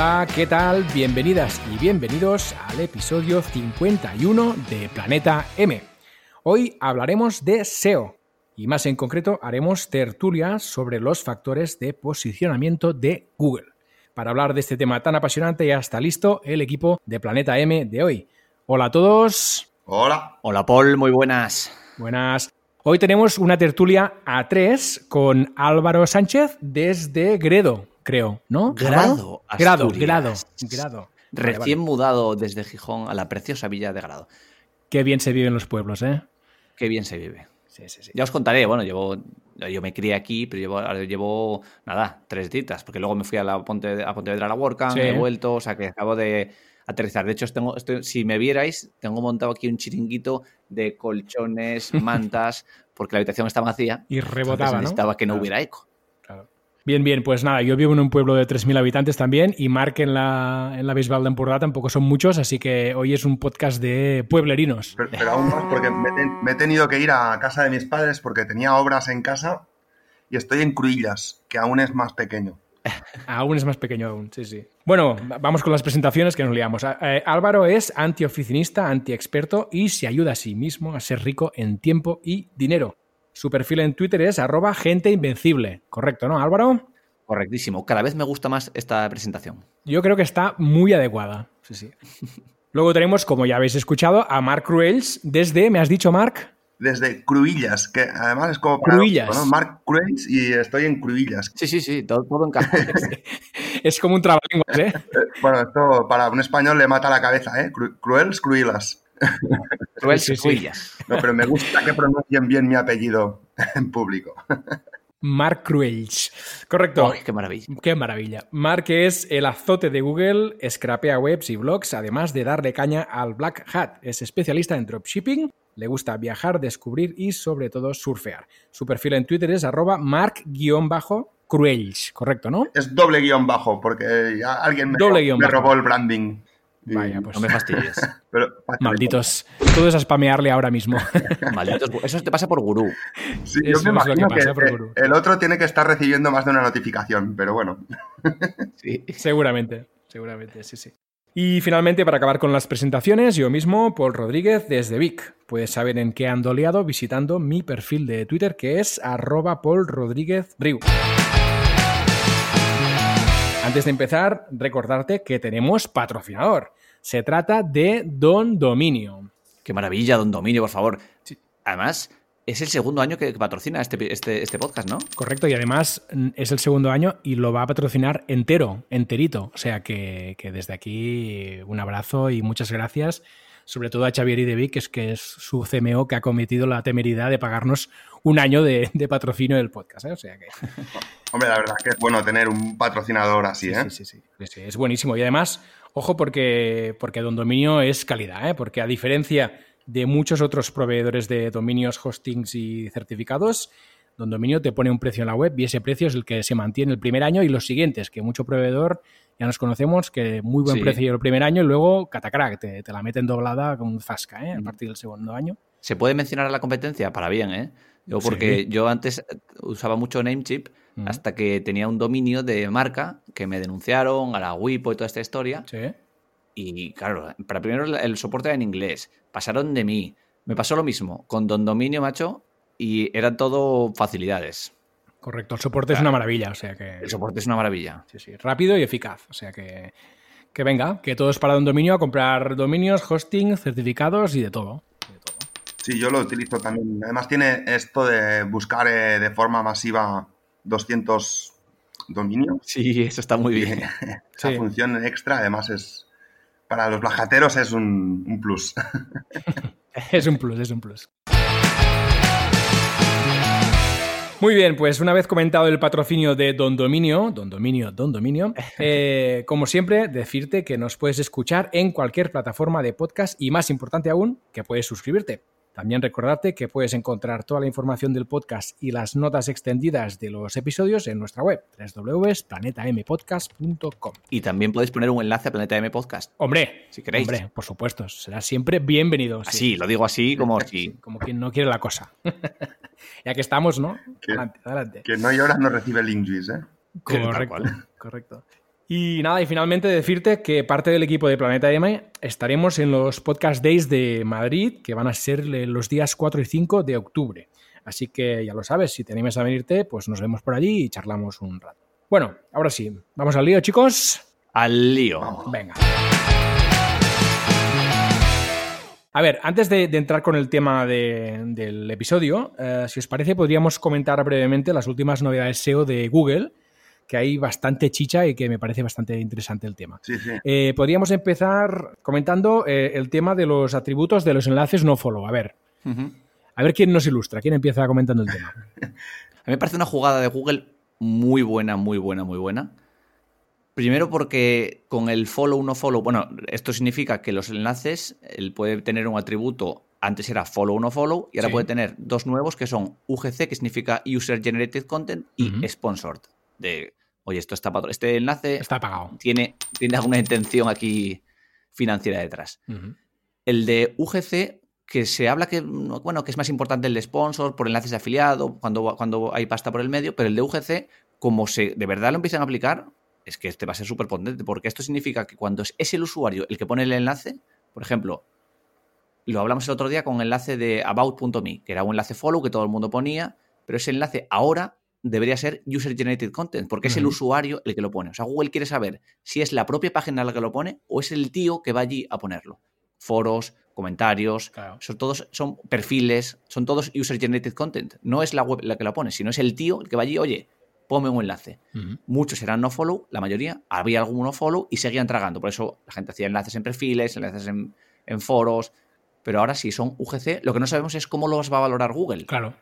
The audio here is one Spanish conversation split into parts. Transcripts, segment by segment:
Hola, ¿qué tal? Bienvenidas y bienvenidos al episodio 51 de Planeta M. Hoy hablaremos de SEO y más en concreto haremos tertulia sobre los factores de posicionamiento de Google. Para hablar de este tema tan apasionante ya está listo el equipo de Planeta M de hoy. Hola a todos. Hola. Hola Paul, muy buenas. Buenas. Hoy tenemos una tertulia a tres con Álvaro Sánchez desde Gredo, creo, ¿no? Grado. Grado. Grado, Grado. Recién vale. mudado desde Gijón a la preciosa villa de Grado. Qué bien se vive en los pueblos, ¿eh? Qué bien se vive. Sí, sí, sí. Ya os contaré, bueno, llevo, yo me crié aquí, pero llevo, llevo nada, tres ditas, porque luego me fui a, la Ponte, a Pontevedra a la WordCamp, he vuelto, o sea que acabo de aterrizar. De hecho, tengo, estoy- si me vierais, tengo montado aquí un chiringuito de colchones, mantas, porque la habitación está vacía. Y rebotaba, ¿no? necesitaba que no Claro. hubiera eco. Bien, bien, pues nada, yo vivo en un pueblo de 3.000 habitantes también y Marc en la, en la Bisbal de Empordà tampoco son muchos, así que hoy es un podcast de pueblerinos. Pero, pero aún más porque me, he ten- me he tenido que ir a casa de mis padres porque tenía obras en casa y estoy en Cruillas, que aún es más pequeño. Aún es más pequeño aún, sí, sí. Bueno, va- vamos con las presentaciones que nos liamos. Eh, Álvaro es antioficinista, antiexperto y se ayuda a sí mismo a ser rico en tiempo y dinero. Su perfil en Twitter es arroba gente invencible. Correcto, ¿no, Álvaro? Correctísimo. Cada vez me gusta más esta presentación. Yo creo que está muy adecuada. Sí, sí. Luego tenemos, como ya habéis escuchado, a Mark Cruels desde, ¿me has dicho, Mark? Desde Cruillas, que además es como... para- Cruillas. ¿no? Mark Cruels y estoy en Cruillas. Sí, sí, sí, todo, todo encaja. Es como un trabalenguas, ¿eh? Eh, Bueno, esto para un español le mata la cabeza, ¿eh? Cru- Cruels, Cruillas. Cruel Sí. No, pero me gusta que pronuncien bien mi apellido en público. Mark Cruels. Correcto. Ay, qué maravilla. Qué maravilla. Mark es el azote de Google, scrapea webs y blogs, además de darle caña al Black Hat. Es especialista en dropshipping, le gusta viajar, descubrir y sobre todo surfear. Su perfil en Twitter es arroba mark-cruels. Correcto, ¿no? Es doble guion bajo porque alguien me, Doble guion me bajo. robó el branding. Vaya, pues No me fastidies. pero- malditos. Todo es a spamearle ahora mismo. Malditos. Eso te pasa por gurú. Sí, yo me que imagino que, eh, bueno. el otro tiene que estar recibiendo más de una notificación, pero bueno. Sí. Seguramente, seguramente, sí, sí. Y finalmente, para acabar con las presentaciones, yo mismo, Paul Rodríguez, desde Vic. Puedes saber en qué ando liado visitando mi perfil de Twitter, que es arroba Paul Rodríguez Riu. Antes de empezar, recordarte que tenemos patrocinador. Se trata de Don Dominio. Qué maravilla, don Dominio, por favor. Además, es el segundo año que patrocina este, este, este podcast, ¿no? Correcto, y además mm, es el segundo año y lo va a patrocinar entero, enterito. O sea que, que desde aquí un abrazo y muchas gracias, sobre todo a Xavier Idevic, que es, que es su CMO que ha cometido la temeridad de pagarnos un año de, de patrocinio del podcast. ¿eh? O sea que Hombre, la verdad es que es bueno tener un patrocinador así, ¿eh? sí, sí, sí, sí, sí, es buenísimo. Y además, ojo, porque, porque Don Dominio es calidad, ¿eh? porque a diferencia de muchos otros proveedores de dominios, hostings y certificados, Don Dominio te pone un precio en la web y ese precio es el que se mantiene el primer año y los siguientes, que mucho proveedor ya nos conocemos, que muy buen Sí. precio el primer año y luego catacrack, te, te la meten doblada con zasca ¿eh? a partir del segundo año. ¿Se puede mencionar a la competencia? Para bien, ¿eh? Yo, Sí. porque yo antes usaba mucho Namecheap Hasta que tenía un dominio de marca que me denunciaron a la WIPO y toda esta historia. Sí. Y claro, para primero el- soporte era en inglés. Pasaron de mí. Me pasó lo mismo con Don Dominio, macho, y eran todo facilidades. Correcto, el soporte es una maravilla, o sea que... El soporte es una maravilla. Sí, sí, rápido y eficaz. O sea que, que venga, que todo es para un dominio, a comprar dominios, hosting, certificados y de todo. De todo. Sí, yo lo utilizo también. Además tiene esto de buscar eh, de forma masiva 200 dominios. Sí, eso está muy bien. Esa Sí. función extra, además, es para los blajateros es un, un plus. Es un plus, es un plus. Muy bien, pues una vez comentado el patrocinio de Don Dominio, Don Dominio, Don Dominio, eh, como siempre, decirte que nos puedes escuchar en cualquier plataforma de podcast y más importante aún, que puedes suscribirte. También recordarte que puedes encontrar toda la información del podcast y las notas extendidas de los episodios en nuestra web, www.planetampodcast.com. Y también podéis poner un enlace a Planeta M Podcast. Hombre, Si queréis. Hombre, por supuesto, será siempre bienvenido. sí. Así, lo digo así como si... Como quien no quiere la cosa. ya que estamos, ¿no? Que- Adelante, adelante. Que no llora no recibe el ¿eh? Correcto, correcto. Y nada, y finalmente decirte que parte del equipo de Planeta M estaremos en los Podcast Days de Madrid, que van a ser los días 4 y 5 de octubre. Así que ya lo sabes, si te animas a venirte, pues nos vemos por allí y charlamos un rato. Bueno, ahora sí, vamos al lío, chicos. Al lío. Vamos. Venga. A ver, antes de, de entrar con el tema de- del episodio, eh, si os parece, podríamos comentar brevemente las últimas novedades SEO de Google, que hay bastante chicha y que me parece bastante interesante el tema. Sí, sí. Eh, podríamos empezar comentando eh, el tema de los atributos de los enlaces no follow. A ver, a ver quién nos ilustra, quién empieza comentando el tema. A mí me parece una jugada de Google muy buena, muy buena, muy buena. Primero porque con el follow no follow, bueno, esto significa que los enlaces, él puede tener un atributo, antes era follow no follow, y ahora Sí. puede tener dos nuevos que son UGC, que significa User Generated Content, y. Sponsored. De, oye, esto está Este enlace Está apagado. tiene, tiene alguna intención aquí financiera detrás. El de UGC, que se habla que, bueno, que es más importante el de sponsor por enlaces de afiliado, cuando, cuando hay pasta por el medio, pero el de UGC, como se de verdad lo empiezan a aplicar, es que este va a ser súper potente, porque esto significa que cuando es, es el usuario el que pone el enlace, por ejemplo, lo hablamos el otro día con el enlace de about.me, que era un enlace follow que todo el mundo ponía, pero ese enlace ahora debería ser user generated content, porque es el usuario el que lo pone. O sea, Google quiere saber si es la propia página la que lo pone o es el tío que va allí a ponerlo. Foros, comentarios, Claro. son todos son perfiles, son todos user generated content. No es la web la que lo pone, sino es el tío el que va allí, oye, ponme un enlace. Muchos eran no follow, la mayoría había algún no follow y seguían tragando. Por eso la gente hacía enlaces en perfiles, enlaces en, en foros. Pero ahora si son UGC, lo que no sabemos es cómo los va a valorar Google. Claro.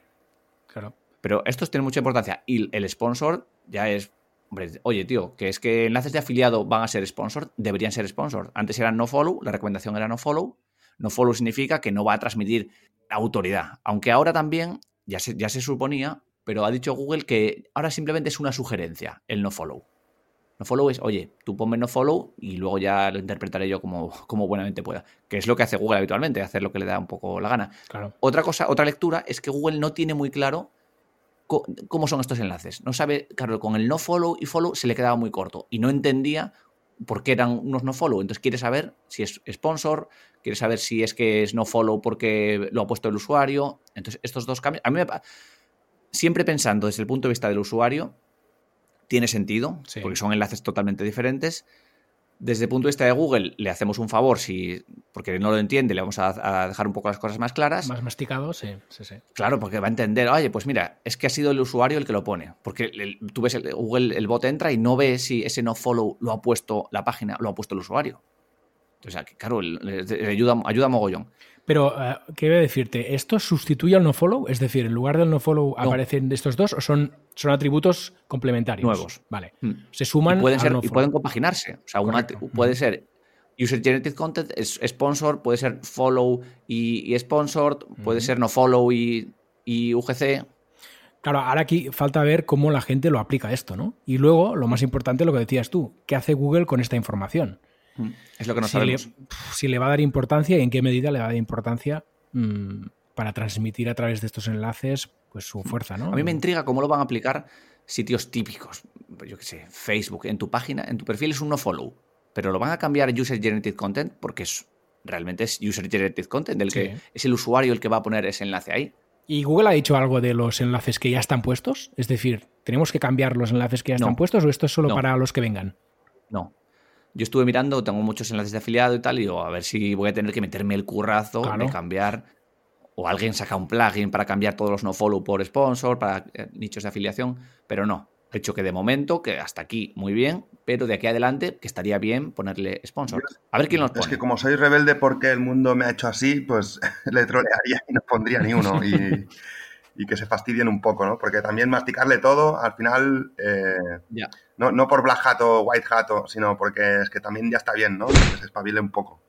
Claro. Pero estos tienen mucha importancia. Y el sponsor ya es. Hombre, oye, tío, que es que enlaces de afiliado van a ser sponsor, deberían ser sponsor. Antes eran no follow, la recomendación era no follow. No follow significa que no va a transmitir autoridad. Aunque ahora también, ya se, ya se suponía, pero ha dicho Google que ahora simplemente es una sugerencia el no follow. No follow es, oye, tú ponme no follow y luego ya lo interpretaré yo como, como buenamente pueda. Que es lo que hace Google habitualmente, hacer lo que le da un poco la gana. Claro. Otra cosa, otra lectura es que Google no tiene muy claro cómo son estos enlaces. No sabe, claro, con el no follow y follow se le quedaba muy corto y no entendía por qué eran unos no follow. Entonces quiere saber si es sponsor, quiere saber si es que es no follow porque lo ha puesto el usuario. Entonces estos dos cambios, a mí me siempre pensando desde el punto de vista del usuario, tiene sentido, Sí. porque son enlaces totalmente diferentes. Desde el punto de vista de Google, le hacemos un favor, si, porque no lo entiende, le vamos a, a dejar un poco las cosas más claras. Más masticado, sí, sí, sí. Claro, porque va a entender, oye, pues mira, es que ha sido el usuario el que lo pone. Porque el- tú ves el, Google, el bot entra y no ve si ese no follow lo ha puesto la página, lo ha puesto el usuario. Entonces, claro, le, le ayuda, ayuda mogollón. Pero, eh, ¿qué voy a decirte? ¿Esto sustituye al nofollow? Es decir, en lugar del nofollow aparecen estos dos o son, son atributos complementarios? Nuevos. Vale. Mm. Se suman Y pueden, al ser, y nofollow. pueden compaginarse. O sea, puede ser user generated content, es sponsor, puede ser follow y, y sponsored, puede ser no follow y, y UGC. Claro, ahora aquí falta ver cómo la gente lo aplica esto, ¿no? Y luego, lo más importante, lo que decías tú, ¿qué hace Google con esta información? Mm. Es lo que no si, le, sabemos. si le va a dar importancia y en qué medida le va a dar importancia mm, para transmitir a través de estos enlaces pues su fuerza, ¿no? A mí me intriga cómo lo van a aplicar sitios típicos. Yo qué sé, Facebook, en tu página, en tu perfil es un no follow, pero lo van a cambiar a user generated content porque es, realmente es user generated content, del que Sí. es el usuario el que va a poner ese enlace ahí. ¿Y Google ha dicho algo de los enlaces que ya están puestos? Es decir, ¿tenemos que cambiar los enlaces que ya están puestos o esto es solo No. para los que vengan? No. Yo estuve mirando, tengo muchos enlaces de afiliado y tal, y digo, a ver si voy a tener que meterme el currazo Claro. de cambiar. O alguien saca un plugin para cambiar todos los no follow por sponsor, para eh, nichos de afiliación, pero no. He hecho que de momento, que hasta aquí muy bien, pero de aquí adelante, que estaría bien ponerle sponsor. A ver quién los Es pone. que como soy rebelde porque el mundo me ha hecho así, pues le trolearía y no pondría ni uno. Y, y que se fastidien un poco, ¿no? Porque también masticarle todo, al final, eh, Ya. no, no por black hat o white hat, sino porque es que también ya está bien, ¿no? Que se espabile un poco.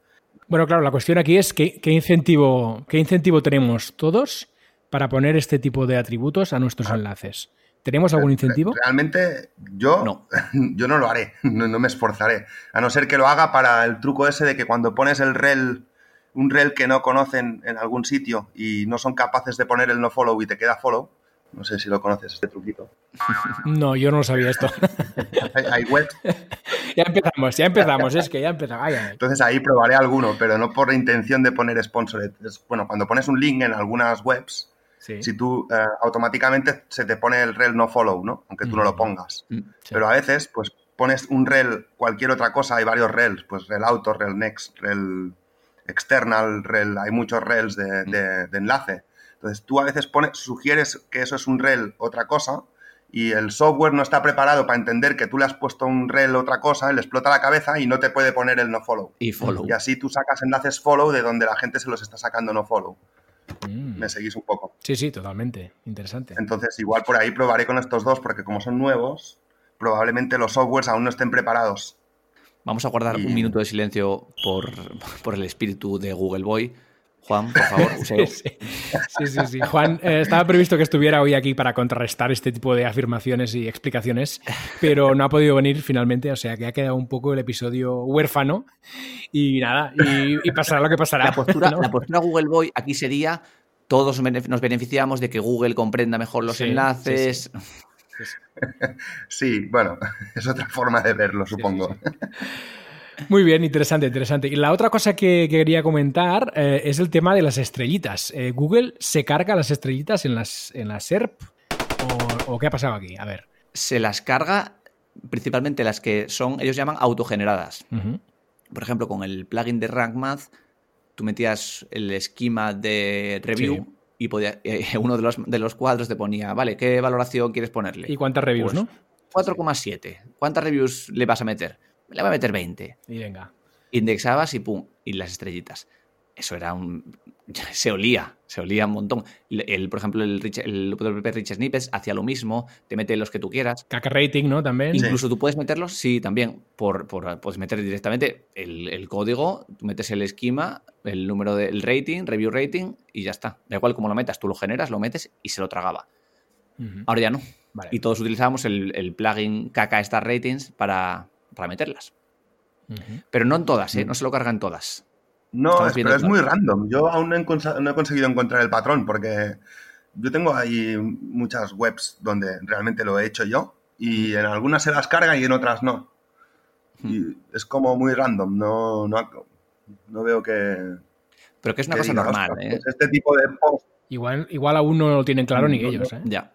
Bueno, claro, la cuestión aquí es qué, qué incentivo, qué incentivo tenemos todos para poner este tipo de atributos a nuestros enlaces. ¿Tenemos algún incentivo? Realmente yo No. yo no lo haré, no, no me esforzaré. A no ser que lo haga para el truco ese de que cuando pones el rel, un rel que no conocen en algún sitio y no son capaces de poner el no follow y te queda follow. No sé si lo conoces, este truquito. No, yo no sabía esto. Hay, webs, ya empezamos, ya empezamos, es que ya empezamos. Ay, ay. entonces ahí probaré alguno, pero no por intención de poner sponsored. Es- bueno, cuando pones un link en algunas webs, Sí. si tú eh, automáticamente se te pone el rel no follow, ¿no? Aunque tú no lo pongas. Mm. Sí. Pero a veces, pues pones un rel, cualquier otra cosa, hay varios rels, pues rel auto, rel next, rel external, rel, hay muchos rels de, de- de enlace. Entonces tú a veces pones, sugieres que eso es un rel otra cosa y el software no está preparado para entender que tú le has puesto un rel otra cosa, le explota la cabeza y no te puede poner el no follow. Y follow. Y así tú sacas enlaces follow de donde la gente se los está sacando no follow. Mm. Me seguís un poco. Sí, sí, totalmente. Interesante. Entonces, igual por ahí probaré con estos dos, porque como son nuevos, probablemente los softwares aún no estén preparados. Vamos a guardar Y- un minuto de silencio por, por el espíritu de Google Boy. Juan, por favor. Sí, sí. Sí, sí, sí. Juan, eh, estaba previsto que estuviera hoy aquí para contrarrestar este tipo de afirmaciones y explicaciones, pero no ha podido venir finalmente, o sea que ha quedado un poco el episodio huérfano y nada, y, y pasará lo que pasará. La postura, ¿no? la postura Google Boy aquí sería todos nos beneficiamos de que Google comprenda mejor los Sí, enlaces. sí, Sí, bueno, es otra forma de verlo, supongo. Muy bien, interesante, interesante. Y la otra cosa que, que quería comentar eh, es el tema de las estrellitas. Eh, ¿Google se carga las estrellitas en las, en las SERP? ¿O, o qué ha pasado aquí? A ver. Se las carga principalmente las que son, ellos llaman autogeneradas. Ujú. Por ejemplo, con el plugin de Rank Math, tú metías el esquema de review Sí. Y podía, eh, uno de los, de los cuadros te ponía, vale, ¿qué valoración quieres ponerle? ¿Y cuántas reviews, Pues, no? 4,7. ¿Cuántas reviews le vas a meter? Le voy a meter 20. Y venga. Indexabas y pum, y las estrellitas. Eso era un. Se olía, se olía un montón. El, por ejemplo, el, Rich- el WP Rich Snippets hacía lo mismo, te mete los que tú quieras. Caca rating, ¿no? También. Incluso tú puedes meterlos, sí, también, por, por puedes meter directamente el, el código, tú metes el esquema, el número del rating, review rating, y ya está. Da igual cómo lo metas, tú lo generas, lo metes y se lo tragaba. Ahora ya no. Vale. Y todos utilizábamos el, el plugin KK Star Ratings para, para meterlas. Pero no en todas, ¿eh? No se lo cargan todas. No, es- pero es muy random. Yo aún no he, consa- no he conseguido encontrar el patrón porque yo tengo ahí muchas webs donde realmente lo he hecho yo y en algunas se las carga y en otras no. Y es como muy random. No, no, no veo que... Pero que es una que cosa diga, normal, "Ostras, ¿eh? pues este tipo de post Igual, igual aún no lo tienen claro ni No, ellos. ¿eh? Ya.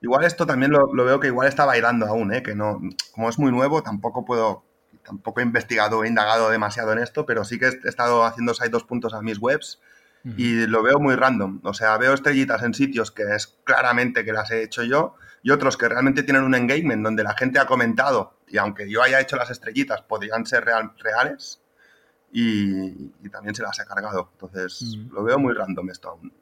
Igual esto también lo, lo veo que igual está bailando aún, ¿eh? que no, como es muy nuevo, tampoco puedo, tampoco he investigado, he indagado demasiado en esto, pero sí que he estado haciendo side dos puntos a mis webs y lo veo muy random. O sea, veo estrellitas en sitios que es claramente que las he hecho yo y otros que realmente tienen un engagement donde la gente ha comentado y aunque yo haya hecho las estrellitas, podrían ser real- reales y, y también se las he cargado. Entonces, Mm. lo veo muy random esto aún.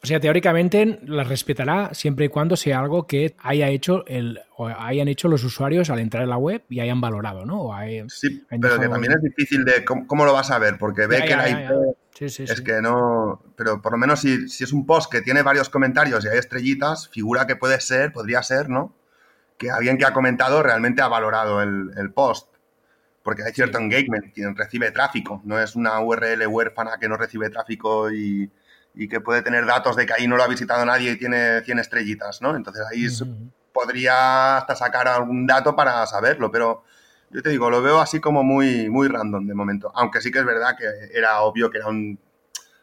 O sea, teóricamente las respetará siempre y cuando sea algo que haya hecho el, o hayan hecho los usuarios al entrar en la web y hayan valorado, ¿no? O hay- Sí, pero que también es difícil de cómo, cómo lo vas a ver, porque ve Ya, que ya, la IP ya. Sí, sí, es sí. que no. Pero por lo menos si, si es un post que tiene varios comentarios y hay estrellitas, figura que puede ser, podría ser, ¿no? Que alguien que ha comentado realmente ha valorado el, el post. Porque hay cierto engagement, quien recibe tráfico, no es una URL huérfana que no recibe tráfico y, y que puede tener datos de que ahí no lo ha visitado nadie y tiene 100 estrellitas, ¿no? Entonces ahí podría hasta sacar algún dato para saberlo, pero yo te digo, lo veo así como muy, muy random de momento. Aunque sí que es verdad que era obvio que era un.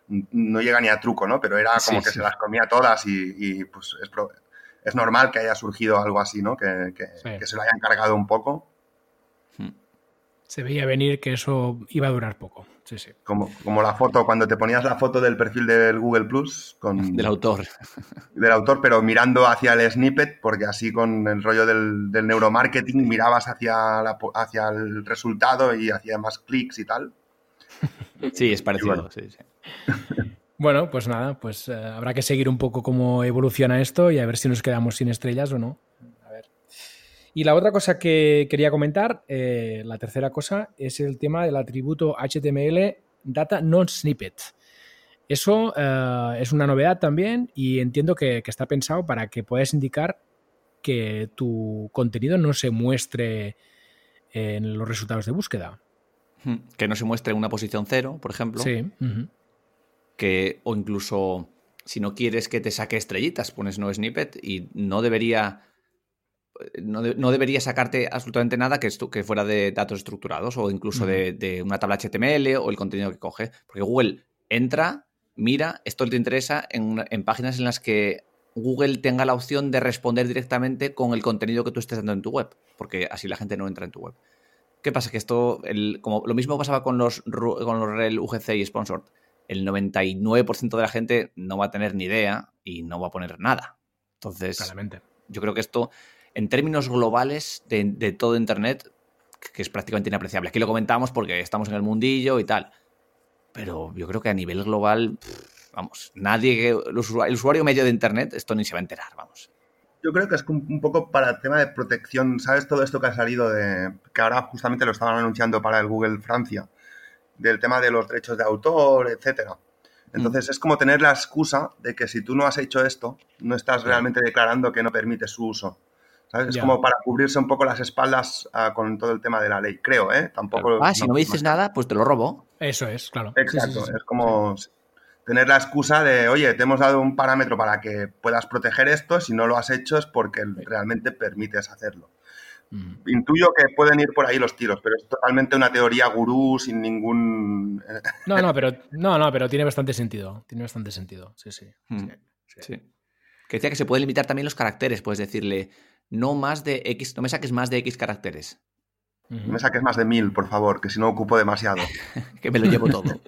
No llega ni a truco, ¿no? Pero era como Sí, que sí. se las comía todas y, y, pues es, pro- es normal que haya surgido algo así, ¿no? Que, que- Sí. que se lo hayan cargado un poco. Se veía venir que eso iba a durar poco. Sí, sí. Como, como la foto, cuando te ponías la foto del perfil del Google Plus con, Del autor. del autor, pero mirando hacia el snippet, porque así con el rollo del, del neuromarketing mirabas hacia, la hacia el resultado y hacía más clics y tal. Sí, es parecido. bueno. sí, sí. Bueno, pues nada, pues eh, habrá que seguir un poco cómo evoluciona esto y a ver si nos quedamos sin estrellas o no. Y la otra cosa que quería comentar, eh, la tercera cosa, es el tema del atributo HTML Data Non-Snippet. Eso eh, es una novedad también y entiendo que, que, está pensado para que puedas indicar que tu contenido no se muestre en los resultados de búsqueda. Hmm. Que no se muestre una posición cero, por ejemplo. Sí. Uh -huh. que, o incluso si no quieres que te saque estrellitas, pones no snippet y no debería no, de, no, debería sacarte absolutamente nada que, que fuera de datos estructurados o incluso uh -huh. de, de, una tabla HTML o el contenido que coge. Porque Google entra, mira, esto te interesa en, en, páginas en las que Google tenga la opción de responder directamente con el contenido que tú estés dando en tu web, porque así la gente no entra en tu web. ¿Qué pasa? Que esto, el, como lo mismo pasaba con los, con los REL UGC y Sponsored. El 99% de la gente no va a tener ni idea y no va a poner nada. Entonces, Claramente. yo creo que esto en términos globales de, de, todo Internet, que es prácticamente inapreciable. Aquí lo comentamos porque estamos en el mundillo y tal. Pero yo creo que a nivel global, vamos, nadie, el usuario, el usuario medio de Internet, esto ni se va a enterar, vamos. Yo creo que es un poco para el tema de protección, ¿sabes? Todo esto que ha salido de. que ahora justamente lo estaban anunciando para el Google Francia, del tema de los derechos de autor, etcétera. Entonces mm. es como tener la excusa de que si tú no has hecho esto, no estás realmente declarando que no permites su uso. ¿Sabes? Es como para cubrirse un poco las espaldas uh, con todo el tema de la ley, creo, ¿eh? Tampoco. Ah, no, si no me dices nada, pues te lo robo. Eso es, claro. Exacto, sí, sí, sí. es como tener la excusa de, oye, te hemos dado un parámetro para que puedas proteger esto, si no lo has hecho es porque realmente permites hacerlo. Mm. Intuyo que pueden ir por ahí los tiros, pero es totalmente una teoría gurú sin ningún... no, no, pero, no, no, pero tiene bastante sentido, tiene bastante sentido, sí, sí. Mm. sí, sí. Que decía que se pueden limitar también los caracteres, puedes decirle, no más de X, no me saques más de X caracteres. -huh. Me saques más de mil, por favor, que si no ocupo demasiado. que me lo llevo todo.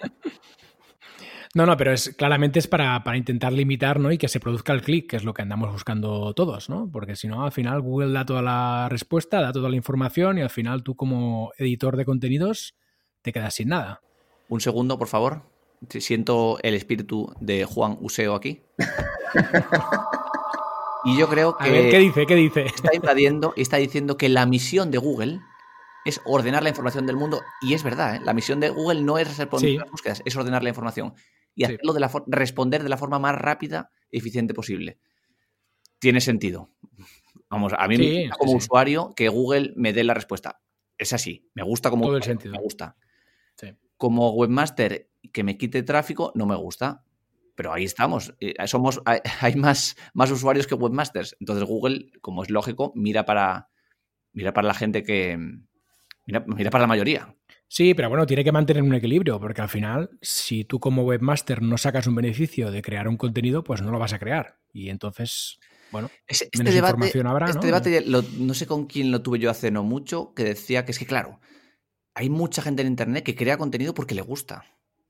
No, no, pero es claramente es para, para intentar limitar ¿no? y que se produzca el clic, que es lo que andamos buscando todos, ¿no? Porque si no, al final Google da toda la respuesta, da toda la información y al final tú como editor de contenidos te quedas sin nada. Un segundo, por favor. Siento el espíritu de Juan Useo aquí. y yo creo que... A ver, ¿qué dice? ¿Qué dice? Está invadiendo y está diciendo que la misión de Google es ordenar la información del mundo. Y es verdad, ¿eh? la misión de Google no es responder sí. las búsquedas, es ordenar la información y sí. hacerlo de la responder de la forma más rápida y eficiente posible. Tiene sentido. Vamos, a mí sí, como sí, usuario que Google me dé la respuesta. Es así, me gusta como Todo el sentido. me gusta. Como webmaster que me quite tráfico no me gusta. Pero ahí estamos. Eh, Somos, hay más, más usuarios que webmasters. Entonces Google, como es lógico, mira para, mira para la gente que, Mira, mira, para la mayoría. Sí, pero bueno, tiene que mantener un equilibrio, porque al final, si tú como webmaster no sacas un beneficio de crear un contenido, pues no lo vas a crear. Y entonces, bueno, este menos debate, información habrá. Este ¿no? debate, lo, no sé con quién lo tuve yo hace no mucho, que decía que es que, claro, hay mucha gente en Internet que crea contenido porque le gusta.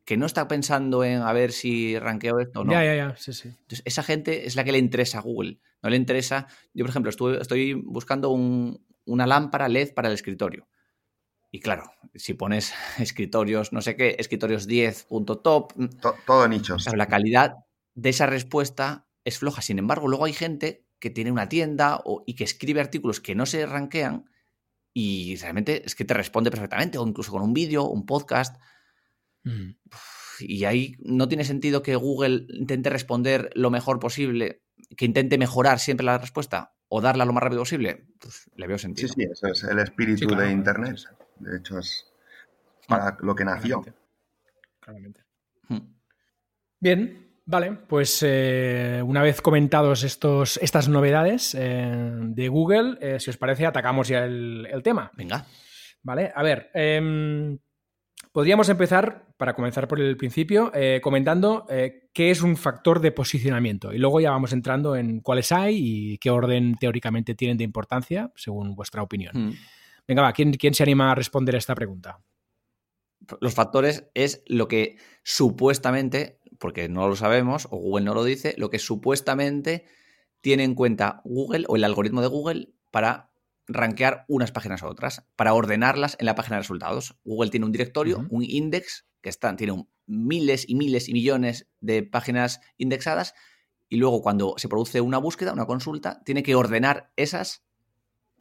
Que no está pensando en a ver si ranqueo esto o no. Ya, ya, ya, sí, sí. Entonces, esa gente es la que le interesa a Google. No le interesa. Yo, por ejemplo, estuve, estoy buscando un, una lámpara LED para el escritorio y claro, si pones escritorios, no sé qué, escritorios 10, punto top. Todo, todo nichos. Claro, la calidad de esa respuesta es floja. Sin embargo, luego hay gente que tiene una tienda o, y que escribe artículos que no se ranquean y realmente es que te responde perfectamente, o incluso con un vídeo, un podcast. Mm. Y ahí no tiene sentido que Google intente responder lo mejor posible, que intente mejorar siempre la respuesta o darla lo más rápido posible. Pues le veo sentido. Sí, sí, eso es el espíritu sí, claro. de Internet. De hecho, es para lo que nació. Claramente. Claramente. Hmm. Bien, vale, pues eh, una vez comentados estos, estas novedades eh, de Google, eh, si os parece, atacamos ya el, el, tema. Venga. Vale, a ver, em, podríamos empezar, para comenzar por el principio, eh, comentando qué es un factor de posicionamiento y luego ya vamos entrando en cuáles hay y qué orden teóricamente tienen de importancia, según vuestra opinión. Hmm. Venga, va, ¿quién, ¿quién se anima a responder a esta pregunta? Los factores es lo que supuestamente, porque no lo sabemos, o Google no lo dice, lo que supuestamente tiene en cuenta Google o el algoritmo de Google para rankear unas páginas a otras, para ordenarlas en la página de resultados. Google tiene un directorio, uh -huh. un index, que están, tiene un, miles y miles y millones de páginas indexadas, y luego cuando se produce una búsqueda, una consulta, tiene que ordenar esas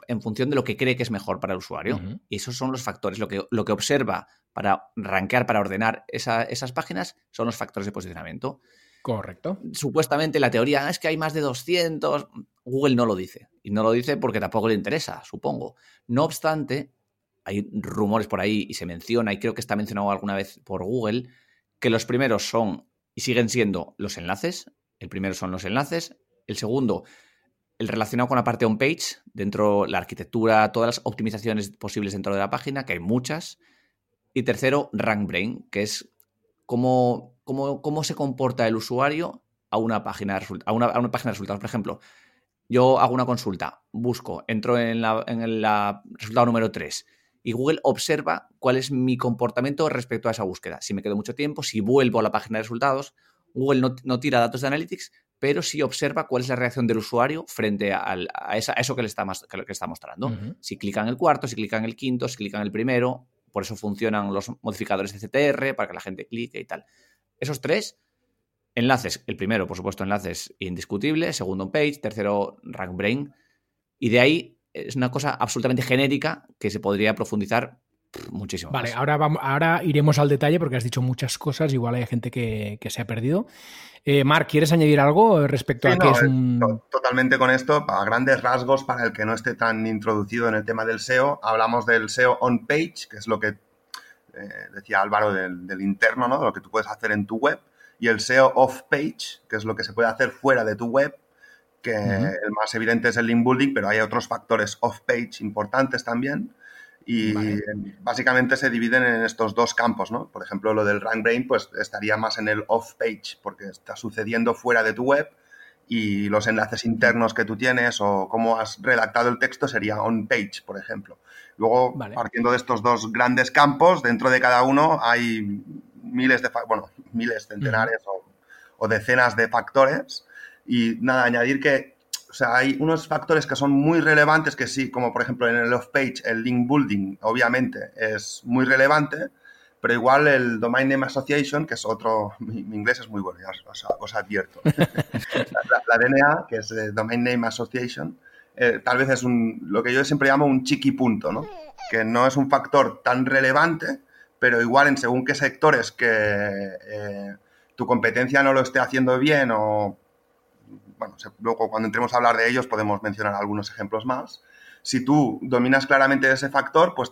en función de lo que cree que es mejor para el usuario. Y esos son los factores. Lo que, lo que observa para rankear, para ordenar esas páginas, son los factores de posicionamiento. Correcto. Supuestamente la teoría ah, es que hay más de 200. Google no lo dice. Y no lo dice porque tampoco le interesa, supongo. No obstante, hay rumores por ahí y se menciona, y creo que está mencionado alguna vez por Google, que los primeros son y siguen siendo los enlaces. El primero son los enlaces. El segundo, el relacionado con la parte on-page, dentro la arquitectura, todas las optimizaciones posibles dentro de la página, que hay muchas. Y tercero, RankBrain, que es cómo, cómo, cómo se comporta el usuario a una página, a una, a una página de resultados. Por ejemplo, yo hago una consulta, busco, entro en la, en el resultado número 3 y Google observa cuál es mi comportamiento respecto a esa búsqueda. Si me quedo mucho tiempo, si vuelvo a la página de resultados, Google no, tira datos de Analytics, pero sí observa cuál es la reacción del usuario frente a, eso que le está, que está mostrando. Si clica en el cuarto, si clica en el quinto, si clica en el primero, por eso funcionan los modificadores de CTR, para que la gente clique y tal. Esos tres enlaces, el primero, por supuesto, enlaces indiscutible, segundo page, tercero RankBrain, y de ahí es una cosa absolutamente genérica que se podría profundizar muchísimo. Vale, Ahora, vamos, ahora iremos al detalle porque has dicho muchas cosas, igual hay gente que, se ha perdido. Eh, Marc, ¿quieres añadir algo respecto a qué es un... Totalmente con esto, a grandes rasgos, para el que no esté tan introducido en el tema del SEO, hablamos del SEO on-page, que es lo que eh, decía Álvaro del, del, interno, ¿no? de lo que tú puedes hacer en tu web, y el SEO off-page, que es lo que se puede hacer fuera de tu web, que el más evidente es el link building, pero hay otros factores off-page importantes también. Y básicamente se dividen en estos dos campos, ¿no? Por ejemplo, lo del rank brain, pues estaría más en el off-page, porque está sucediendo fuera de tu web y los enlaces internos que tú tienes o cómo has redactado el texto sería on-page, por ejemplo. Luego, partiendo de estos dos grandes campos, dentro de cada uno hay miles de, bueno, miles, centenares o, decenas de factores. Y nada, añadir que o sea, hay unos factores que son muy relevantes que sí, como por ejemplo en el off-page, el link building, obviamente, es muy relevante, pero igual el Domain Name Association, que es otro, mi, inglés es muy bueno, ya os, advierto. la, DNA, que es el Domain Name Association, eh, tal vez es un, lo que yo siempre llamo un chiqui punto, ¿no? Que no es un factor tan relevante, pero igual en según qué sectores que eh, tu competencia no lo esté haciendo bien o bueno, luego cuando entremos a hablar de ellos podemos mencionar algunos ejemplos más. Si tú dominas claramente ese factor, pues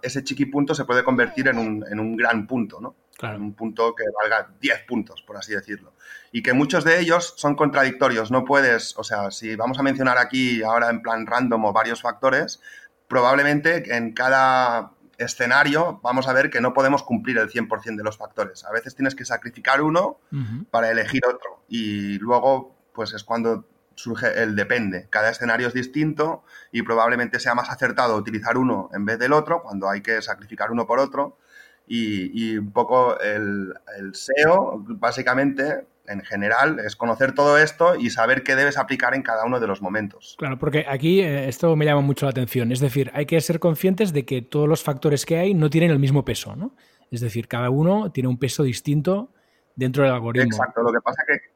ese chiqui punto se puede convertir en un, gran punto, ¿no? un punto que valga 10 puntos, por así decirlo. Y que muchos de ellos son contradictorios. No puedes, o sea, si vamos a mencionar aquí ahora en plan random o varios factores, probablemente en cada escenario vamos a ver que no podemos cumplir el 100% de los factores. A veces tienes que sacrificar uno para elegir otro. Y luego pues es cuando surge el depende. Cada escenario es distinto y probablemente sea más acertado utilizar uno en vez del otro cuando hay que sacrificar uno por otro. Y, un poco el, SEO, básicamente, en general, es conocer todo esto y saber qué debes aplicar en cada uno de los momentos. Claro, porque aquí eh, esto me llama mucho la atención. Es decir, hay que ser conscientes de que todos los factores que hay no tienen el mismo peso, ¿no? Es decir, cada uno tiene un peso distinto dentro del algoritmo. Exacto, lo que pasa es que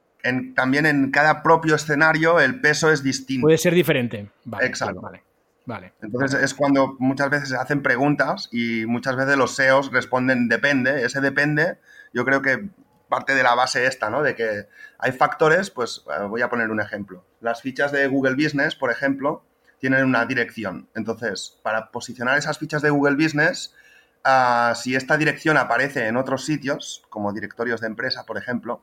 también en cada propio escenario el peso es distinto. Puede ser diferente. Exacto. Vale, vale. Entonces es cuando muchas veces se hacen preguntas y muchas veces los SEOs responden depende. Ese depende, yo creo que parte de la base esta, ¿no? De que hay factores, pues eh, voy a poner un ejemplo. Las fichas de Google Business, por ejemplo, tienen una dirección. Entonces, para posicionar esas fichas de Google Business, ah, si esta dirección aparece en otros sitios, como directorios de empresa, por ejemplo,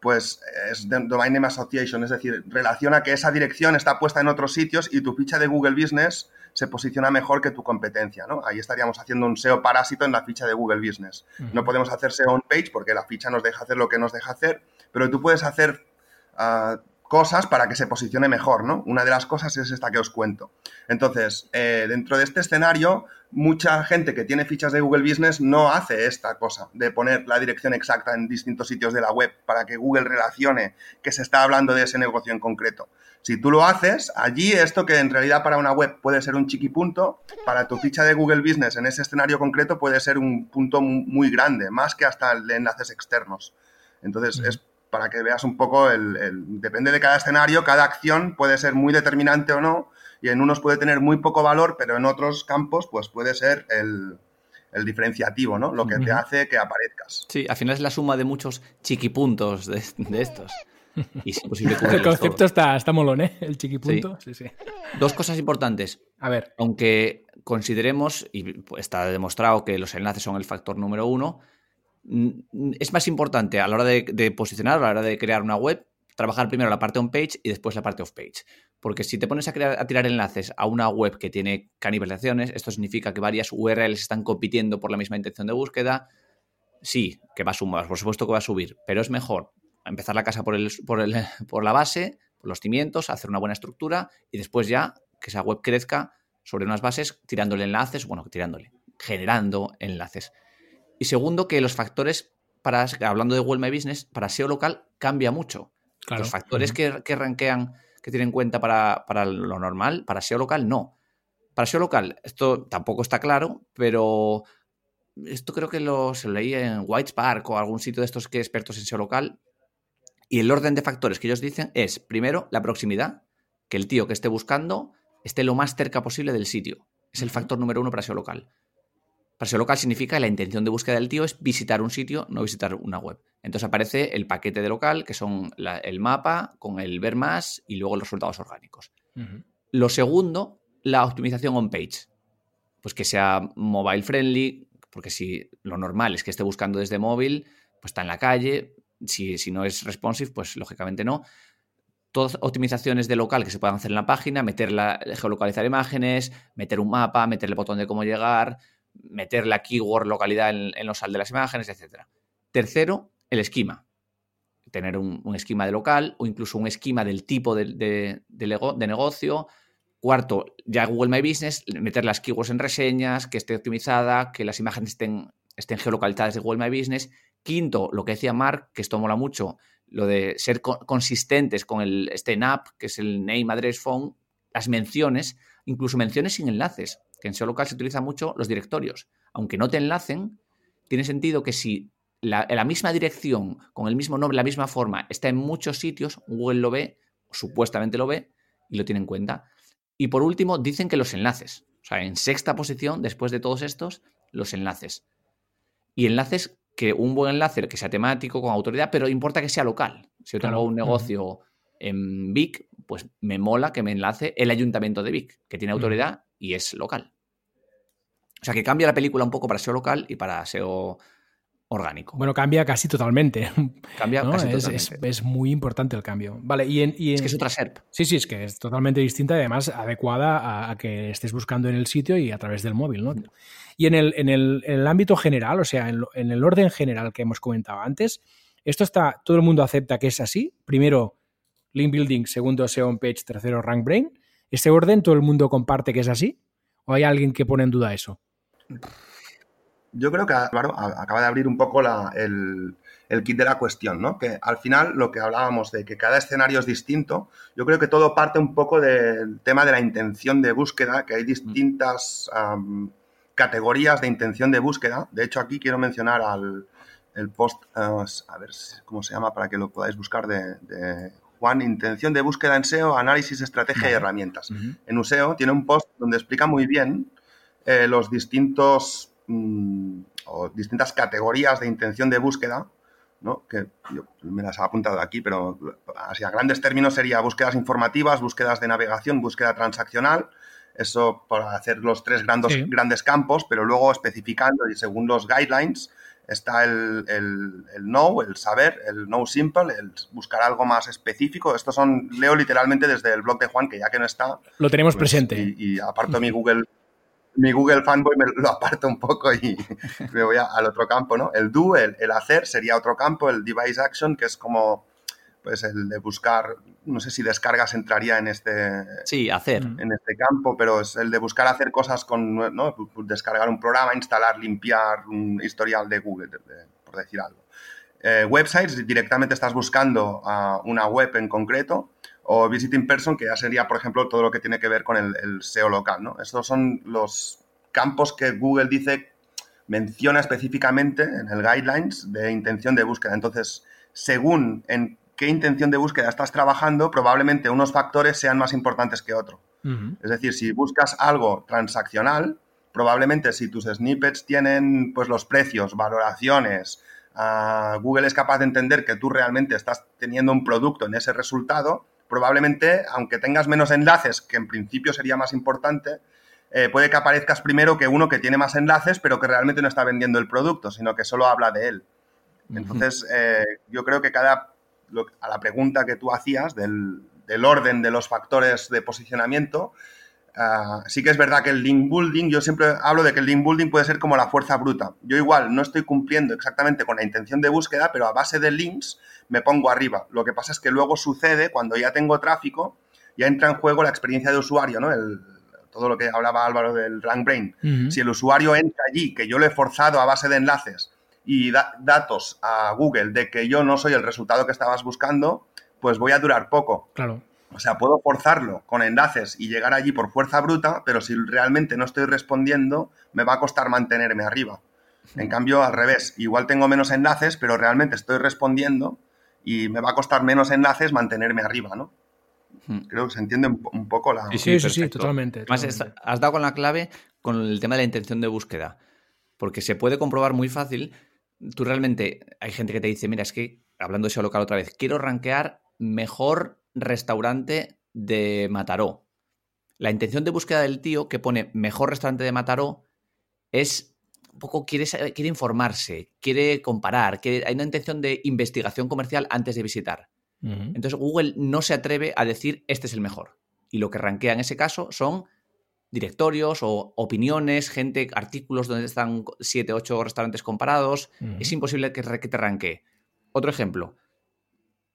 pues es Domain Name Association, es decir, relaciona que esa dirección está puesta en otros sitios y tu ficha de Google Business se posiciona mejor que tu competencia, ¿no? Ahí estaríamos haciendo un SEO parásito en la ficha de Google Business. No podemos hacer SEO on page porque la ficha nos deja hacer lo que nos deja hacer, pero tú puedes hacer ah, cosas para que se posicione mejor, ¿no? Una de las cosas es esta que os cuento. Entonces, eh, dentro de este escenario, mucha gente que tiene fichas de Google Business no hace esta cosa de poner la dirección exacta en distintos sitios de la web para que Google relacione que se está hablando de ese negocio en concreto. Si tú lo haces, allí esto que en realidad para una web puede ser un chiquipunto, para tu ficha de Google Business en ese escenario concreto puede ser un punto muy grande, más que hasta el de enlaces externos. Entonces, es para que veas un poco el, Depende de cada escenario, cada acción puede ser muy determinante o no, y en unos puede tener muy poco valor, pero en otros campos pues puede ser el, diferenciativo, ¿no? Lo que te hace que aparezcas. Sí, al final es la suma de muchos chiquipuntos de, de estos. Y es imposible El concepto está, está molón, ¿eh? El chiquipunto. Sí. Sí, Dos cosas importantes. A ver. Aunque consideremos, y está demostrado que los enlaces son el factor número uno, es más importante a la hora de, posicionar, a la hora de crear una web, trabajar primero la parte on-page y después la parte off-page. Porque si te pones a, crear, a tirar enlaces a una web que tiene canibalizaciones, esto significa que varias URLs están compitiendo por la misma intención de búsqueda. Sí, que va a sumar, por supuesto que va a subir, pero es mejor empezar la casa por, por la base, por los cimientos, hacer una buena estructura y después ya que esa web crezca sobre unas bases tirándole enlaces, bueno, tirándole, generando enlaces. Y segundo, que los factores, para, hablando de Google My Business, para SEO local cambia mucho. Los factores que, que que tienen en cuenta para, para, lo normal, para SEO local, no. Para SEO local, esto tampoco está claro, pero esto creo que lo, se lo leí en White Spark o algún sitio de estos que expertos en SEO local. Y el orden de factores que ellos dicen es, primero, la proximidad, que el tío que esté buscando esté lo más cerca posible del sitio. Es el factor número uno para SEO local. Para SEO local significa que la intención de búsqueda del tío es visitar un sitio, no visitar una web. Entonces aparece el paquete de local, que son el mapa con el ver más y luego los resultados orgánicos. Lo segundo, la optimización on-page. Pues que sea mobile friendly, porque si lo normal es que esté buscando desde móvil, pues está en la calle. Si, si no es responsive, pues lógicamente no todas optimizaciones de local que se puedan hacer en la página, meter la, geolocalizar imágenes, meter un mapa, meter el botón de cómo llegar, meter la keyword localidad en, los sal de las imágenes, etc. Tercero, el esquema. Tener un, esquema de local o incluso un esquema del tipo de, negocio. Cuarto, ya Google My Business, meter las keywords en reseñas, que esté optimizada, que las imágenes estén, estén geolocalizadas de Google My Business. Quinto, lo que decía Mark, que esto mola mucho, lo de ser consistentes con el este NAP, que es el name, address, phone, las menciones, incluso menciones sin enlaces que en SEO local se utiliza mucho los directorios. Aunque no te enlacen, tiene sentido que si la, la, misma dirección, con el mismo nombre, la misma forma, está en muchos sitios, Google lo ve, supuestamente lo ve, y lo tiene en cuenta. Y por último, dicen que los enlaces. O sea, en sexta posición, después de todos estos, los enlaces. Y enlaces que un buen enlace que sea temático, con autoridad, pero importa que sea local. Si yo tengo un negocio en Vic, pues me mola que me enlace el ayuntamiento de Vic, que tiene autoridad y es local. O sea que cambia la película un poco para SEO local y para SEO orgánico. Bueno, cambia casi totalmente. Cambia casi es, totalmente. Es, muy importante el cambio. Vale, y, en, Es que es otra SERP. Sí, sí, es que es totalmente distinta y además adecuada a, que estés buscando en el sitio y a través del móvil, ¿no? Y en el, en el, ámbito general, o sea, en, en, el orden general que hemos comentado antes, esto está, todo el mundo acepta que es así. Primero, link building, segundo, SEO on page, tercero, rank brain. ¿Este orden todo el mundo comparte que es así? ¿O hay alguien que pone en duda eso? Yo creo que acaba de abrir un poco el, kit de la cuestión, ¿no? Que al final lo que hablábamos de que cada escenario es distinto, yo creo que todo parte un poco del tema de la intención de búsqueda, que hay distintas categorías de intención de búsqueda. De hecho, aquí quiero mencionar al el post, eh, a ver cómo se llama para que lo podáis buscar de Juan, intención de búsqueda en SEO, análisis, estrategia y herramientas. En USEO tiene un post donde explica muy bien eh, los distintos mm, o distintas categorías de intención de búsqueda, ¿no? que yo me las he apuntado aquí, pero así a grandes términos sería búsquedas informativas, búsquedas de navegación, búsqueda transaccional, eso para hacer los tres grandes, grandes campos, pero luego especificando y según los guidelines, está el, el, el, know, el saber, el know simple, el buscar algo más específico. Estos son, leo literalmente desde el blog de Juan, que ya que no está. Lo tenemos pues, presente. Y, aparto mi Google, mi Google Fanboy, me lo aparto un poco y me voy al otro campo, ¿no? El do, el, el hacer, sería otro campo, el device action, que es como pues el de buscar, no sé si descargas entraría en este, sí, hacer. en este campo, pero es el de buscar hacer cosas con, ¿no? descargar un programa, instalar, limpiar un historial de Google, por decir algo. Eh, websites, directamente estás buscando a una web en concreto, o visiting person, que ya sería, por ejemplo, todo lo que tiene que ver con el, SEO local. ¿no? Estos son los campos que Google dice, menciona específicamente en el guidelines de intención de búsqueda. Entonces, según en qué intención de búsqueda estás trabajando, probablemente unos factores sean más importantes que otros. Es decir, si buscas algo transaccional, probablemente si tus snippets tienen pues los precios, valoraciones, uh, Google es capaz de entender que tú realmente estás teniendo un producto en ese resultado, probablemente, aunque tengas menos enlaces, que en principio sería más importante, eh, puede que aparezcas primero que uno que tiene más enlaces, pero que realmente no está vendiendo el producto, sino que solo habla de él. Entonces, eh, yo creo que cada, a la pregunta que tú hacías del, del orden de los factores de posicionamiento, ah, sí que es verdad que el link building, yo siempre hablo de que el link building puede ser como la fuerza bruta. Yo igual no estoy cumpliendo exactamente con la intención de búsqueda, pero a base de links me pongo arriba. Lo que pasa es que luego sucede cuando ya tengo tráfico, ya entra en juego la experiencia de usuario, ¿no? El, todo lo que hablaba Álvaro del Rank Brain. Si el usuario entra allí, que yo le he forzado a base de enlaces y datos a Google de que yo no soy el resultado que estabas buscando, pues voy a durar poco. Claro. O sea, puedo forzarlo con enlaces y llegar allí por fuerza bruta, pero si realmente no estoy respondiendo, me va a costar mantenerme arriba. En cambio, al revés, igual tengo menos enlaces, pero realmente estoy respondiendo y me va a costar menos enlaces mantenerme arriba, ¿no? Creo que se entiende un, poco la... Sí, sí, sí, totalmente. has dado con la clave con el tema de la intención de búsqueda, porque se puede comprobar muy fácil. Tú realmente, hay gente que te dice, mira, es que, hablando de SEO local otra vez, quiero rankear mejor restaurante de Mataró. La intención de búsqueda del tío que pone mejor restaurante de Mataró es un poco quiere, quiere informarse, quiere comparar, hay una intención de investigación comercial antes de visitar. Entonces Google no se atreve a decir este es el mejor. Y lo que rankea en ese caso son directorios o opiniones, gente, artículos donde están 7, 8 restaurantes comparados. Es imposible que, que te ranquee. Otro ejemplo,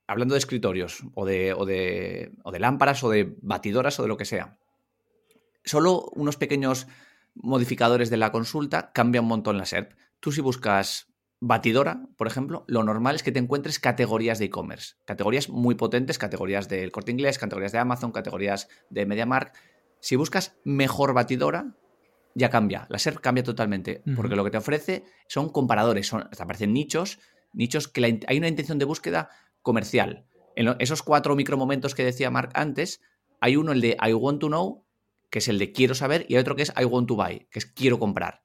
hablando de escritorios o de, o de, o de lámparas o de batidoras o de lo que sea. Solo unos pequeños modificadores de la consulta cambian un montón la SERP. Tú si buscas batidora, por ejemplo, lo normal es que te encuentres categorías de e-commerce. Categorías muy potentes, categorías del corte inglés, categorías de Amazon, categorías de MediaMark. Si buscas mejor batidora, ya cambia. La SERP cambia totalmente. Porque lo que te ofrece son comparadores, son, te aparecen nichos, nichos que hay una intención de búsqueda comercial. En esos cuatro micromomentos que decía Mark antes, hay uno, el de I want to know, que es el de quiero saber, y hay otro que es I want to buy, que es quiero comprar.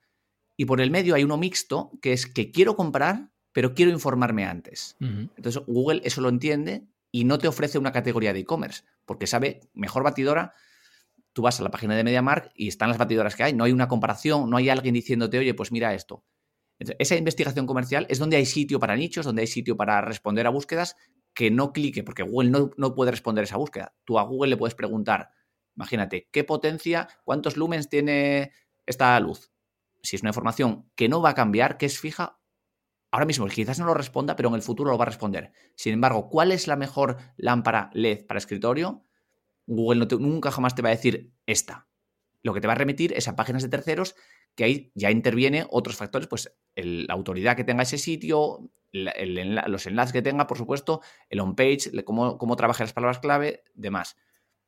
Y por el medio hay uno mixto, que es que quiero comprar, pero quiero informarme antes. Entonces Google eso lo entiende y no te ofrece una categoría de e-commerce, porque sabe, mejor batidora, tú vas a la página de MediaMark y están las batidoras que hay, no hay una comparación, no hay alguien diciéndote, oye, pues mira esto esa investigación comercial es donde hay sitio para nichos, donde hay sitio para responder a búsquedas que no clique, porque Google no, no puede responder esa búsqueda. Tú a Google le puedes preguntar, imagínate, ¿qué potencia, cuántos lumens tiene esta luz? Si es una información que no va a cambiar, que es fija, ahora mismo quizás no lo responda, pero en el futuro lo va a responder. Sin embargo, ¿cuál es la mejor lámpara LED para escritorio? Google nunca jamás te va a decir esta. Lo que te va a remitir es a páginas de terceros que ahí ya interviene otros factores, pues la autoridad que tenga ese sitio, los enlaces que tenga, por supuesto, el on-page, cómo, cómo trabaja las palabras clave, demás.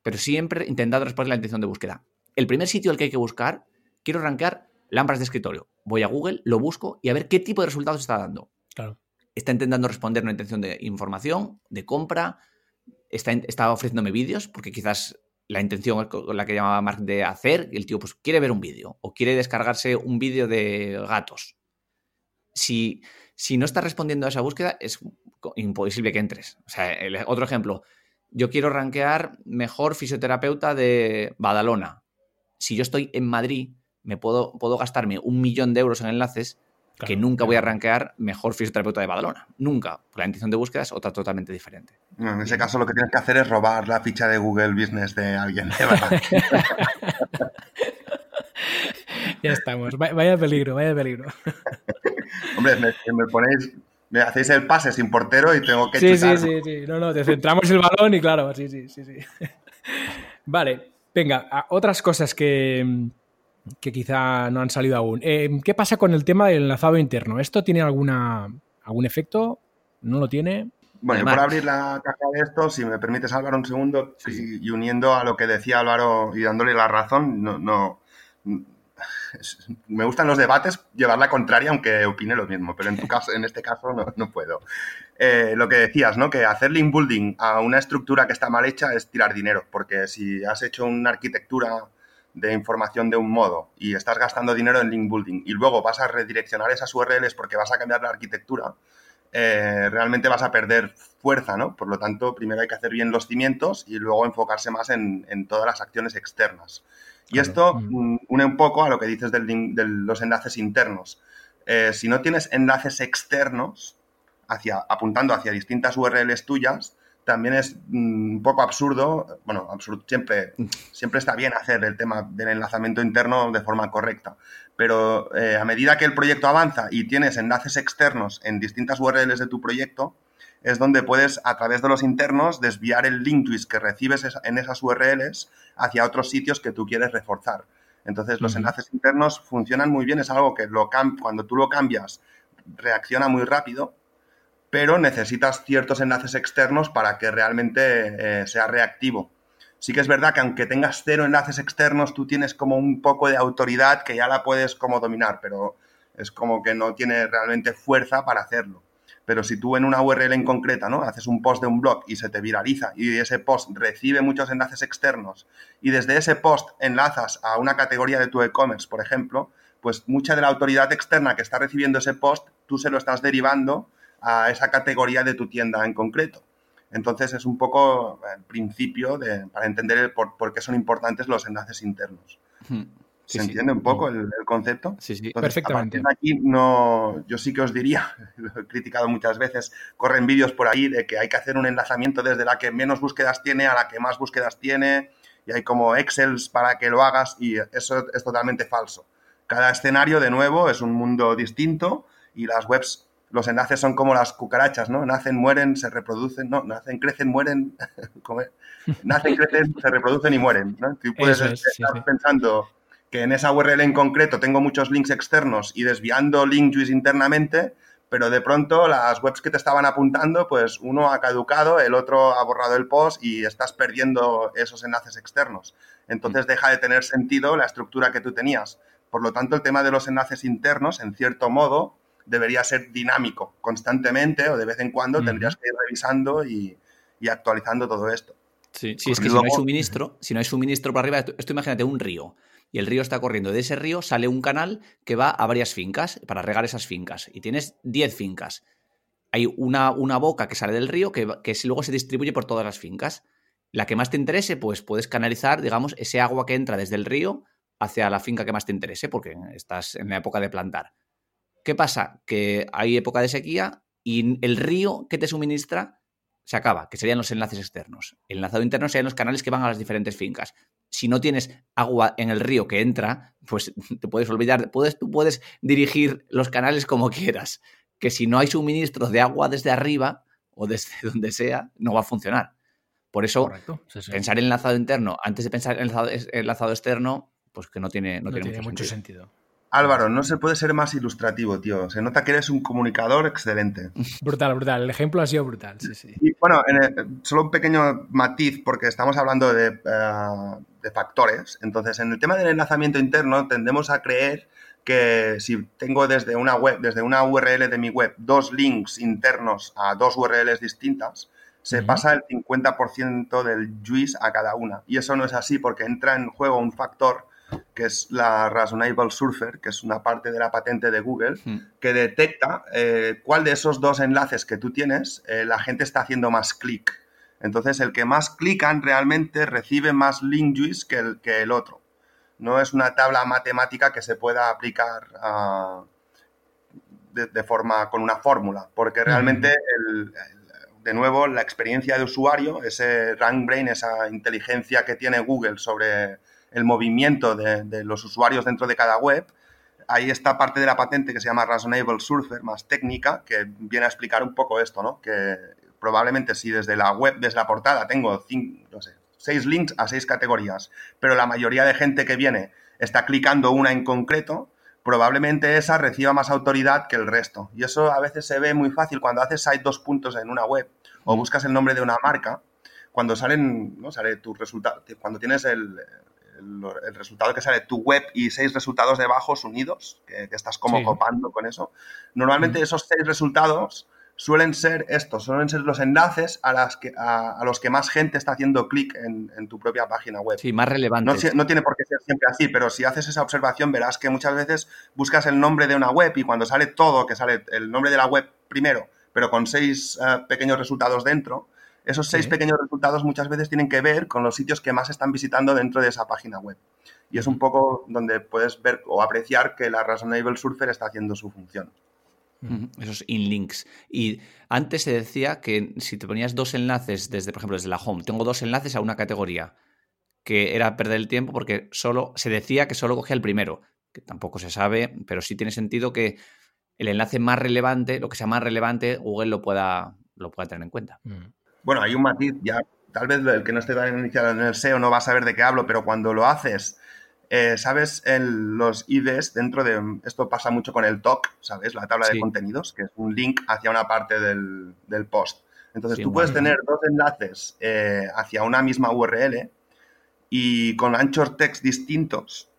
Pero siempre intentando responder la intención de búsqueda. El primer sitio al que hay que buscar, quiero rankear lámparas de escritorio. Voy a Google, lo busco y a ver qué tipo de resultados está dando. Claro. Está intentando responder una intención de información, de compra, está, está ofreciéndome vídeos, porque quizás la intención con la que llamaba Mark de hacer, el tío pues quiere ver un vídeo o quiere descargarse un vídeo de gatos. Si, si no estás respondiendo a esa búsqueda, es imposible que entres. O sea, otro ejemplo, yo quiero rankear mejor fisioterapeuta de Badalona. Si yo estoy en Madrid, me puedo, puedo gastarme un millón de euros en enlaces que nunca voy a rankear mejor fisioterapeuta de Badalona. Nunca. La intención de búsqueda es otra totalmente diferente. en ese caso lo que tienes que hacer es robar la ficha de Google Business de alguien. ya estamos. Vaya peligro, vaya peligro. Hombre, me, ponéis me hacéis el pase sin portero y tengo que sí, Sí, sí, sí. No, no, te centramos el balón y claro, sí, sí, sí, sí. Vale, venga, otras cosas que, que quizá no han salido aún. Eh, ¿Qué pasa con el tema del enlazado interno? ¿Esto tiene alguna, algún efecto? ¿No lo tiene? Bueno, por abrir la caja de esto, si me permites, Álvaro, un segundo, y, uniendo a lo que decía Álvaro y dándole la razón, no, no me gustan los debates, llevar la contraria, aunque opine lo mismo, pero en, tu caso, en este caso no, puedo. Eh, lo que decías, ¿no? Que hacer link building a una estructura que está mal hecha es tirar dinero, porque si has hecho una arquitectura de información de un modo y estás gastando dinero en link building y luego vas a redireccionar esas URLs porque vas a cambiar la arquitectura, eh, realmente vas a perder fuerza, ¿no? Por lo tanto, primero hay que hacer bien los cimientos y luego enfocarse más en, todas las acciones externas. Y esto mm, une un poco a lo que dices del de los enlaces internos. Eh, si no tienes enlaces externos hacia, apuntando hacia distintas URLs tuyas, también es mm, un poco absurdo, bueno, absurdo, siempre, siempre está bien hacer el tema del enlazamiento interno de forma correcta, pero eh, a medida que el proyecto avanza y tienes enlaces externos en distintas URLs de tu proyecto, es donde puedes, a través de los internos, desviar el link twist que recibes en esas URLs hacia otros sitios que tú quieres reforzar. Entonces, los enlaces internos funcionan muy bien, es algo que lo cuando tú lo cambias reacciona muy rápido pero necesitas ciertos enlaces externos para que realmente eh, sea reactivo. Sí que es verdad que aunque tengas cero enlaces externos, tú tienes como un poco de autoridad que ya la puedes como dominar, pero es como que no tiene realmente fuerza para hacerlo. Pero si tú en una URL en concreta, ¿no? Haces un post de un blog y se te viraliza y ese post recibe muchos enlaces externos y desde ese post enlazas a una categoría de tu e-commerce, por ejemplo, pues mucha de la autoridad externa que está recibiendo ese post, tú se lo estás derivando a esa categoría de tu tienda en concreto. Entonces es un poco el principio de, para entender por, qué son importantes los enlaces internos. ¿Se entiende un poco el, concepto? Sí, sí, perfectamente. aquí no, yo sí que os diría, lo he criticado muchas veces, corren vídeos por ahí de que hay que hacer un enlazamiento desde la que menos búsquedas tiene a la que más búsquedas tiene y hay como Excels para que lo hagas y eso es totalmente falso. Cada escenario, de nuevo, es un mundo distinto y las webs los enlaces son como las cucarachas, ¿no? Nacen, mueren, se reproducen, no, nacen, crecen, mueren, nacen, crecen, se reproducen y mueren, ¿no? Tú puedes estar pensando que en esa URL en concreto tengo muchos links externos y desviando link juice internamente, pero de pronto las webs que te estaban apuntando, pues uno ha caducado, el otro ha borrado el post y estás perdiendo esos enlaces externos. Entonces deja de tener sentido la estructura que tú tenías. Por lo tanto, el tema de los enlaces internos, en cierto modo, debería ser dinámico constantemente o de vez en cuando tendrías que ir revisando y, actualizando todo esto. Sí, sí es que si no hay suministro, si no hay suministro para arriba, esto imagínate un río y el río está corriendo. De ese río sale un canal que va a varias fincas para regar esas fincas y tienes 10 fincas. Hay una, una, boca que sale del río que, que luego se distribuye por todas las fincas. La que más te interese, pues puedes canalizar, digamos, ese agua que entra desde el río hacia la finca que más te interese, porque estás en la época de plantar. ¿Qué pasa? Que hay época de sequía y el río que te suministra se acaba, que serían los enlaces externos. El enlazado interno serían los canales que van a las diferentes fincas. Si no tienes agua en el río que entra, pues te puedes olvidar, puedes, tú puedes dirigir los canales como quieras. Que si no hay suministro de agua desde arriba o desde donde sea, no va a funcionar. Por eso, pensar en enlazado interno antes de pensar en enlazado, externo, pues que no tiene, no, tiene, mucho, sentido. Álvaro, no se puede ser más ilustrativo, tío. Se nota que eres un comunicador excelente. Brutal, brutal. El ejemplo ha sido brutal, sí, sí. Y bueno, solo un pequeño matiz, porque estamos hablando de, eh, de, factores. Entonces, en el tema del enlazamiento interno, tendemos a creer que si tengo desde una web, desde una URL de mi web, dos links internos a dos URLs distintas, se pasa el 50% del juice a cada una. Y eso no es así, porque entra en juego un factor que es la Reasonable Surfer, que es una parte de la patente de Google, hmm. que detecta eh, cuál de esos dos enlaces que tú tienes eh, la gente está haciendo más clic. Entonces, el que más clican realmente recibe más link juice que el, que el otro. No es una tabla matemática que se pueda aplicar ah, de, forma con una fórmula, porque realmente, de nuevo, la experiencia de usuario, ese rank brain, esa inteligencia que tiene Google sobre el movimiento de, los usuarios dentro de cada web, ahí está parte de la patente que se llama Reasonable Surfer, más técnica, que viene a explicar un poco esto, ¿no? Que probablemente si desde la web, desde la portada, tengo cinco, no sé, seis links a seis categorías, pero la mayoría de gente que viene está clicando una en concreto, probablemente esa reciba más autoridad que el resto. Y eso a veces se ve muy fácil cuando haces site dos puntos en una web o buscas el nombre de una marca, cuando salen, ¿no? Sale tu resultado, cuando tienes el, el, resultado que sale tu web y seis resultados debajo unidos, que, estás como copando con eso. Normalmente esos seis resultados suelen ser estos, suelen ser los enlaces a, las que, a, los que más gente está haciendo clic en, tu propia página web. Sí, más relevantes. No, tiene por qué ser siempre así, pero si haces esa observación verás que muchas veces buscas el nombre de una web y cuando sale todo, que sale el nombre de la web primero, pero con seis eh, pequeños resultados dentro, esos seis pequeños resultados muchas veces tienen que ver con los sitios que más están visitando dentro de esa página web. Y es un poco donde puedes ver o apreciar que la Reasonable Surfer está haciendo su función. Esos inlinks. Y antes se decía que si te ponías dos enlaces desde, por ejemplo, desde la home, tengo dos enlaces a una categoría, que era perder el tiempo porque solo se decía que solo cogía el primero, que tampoco se sabe, pero sí tiene sentido que el enlace más relevante, lo que sea más relevante, Google lo pueda, lo pueda tener en cuenta. Mm. Bueno, hay un matiz, ya tal vez el que no esté tan iniciado en el SEO no va a saber de qué hablo, pero cuando lo haces eh, ¿Sabes? En los IDs, dentro de. Esto pasa mucho con el TOC, ¿sabes? La tabla de contenidos, que es un link hacia una parte del, post. Entonces, tú puedes tener dos enlaces eh, hacia una misma URL y con anchor text distintos,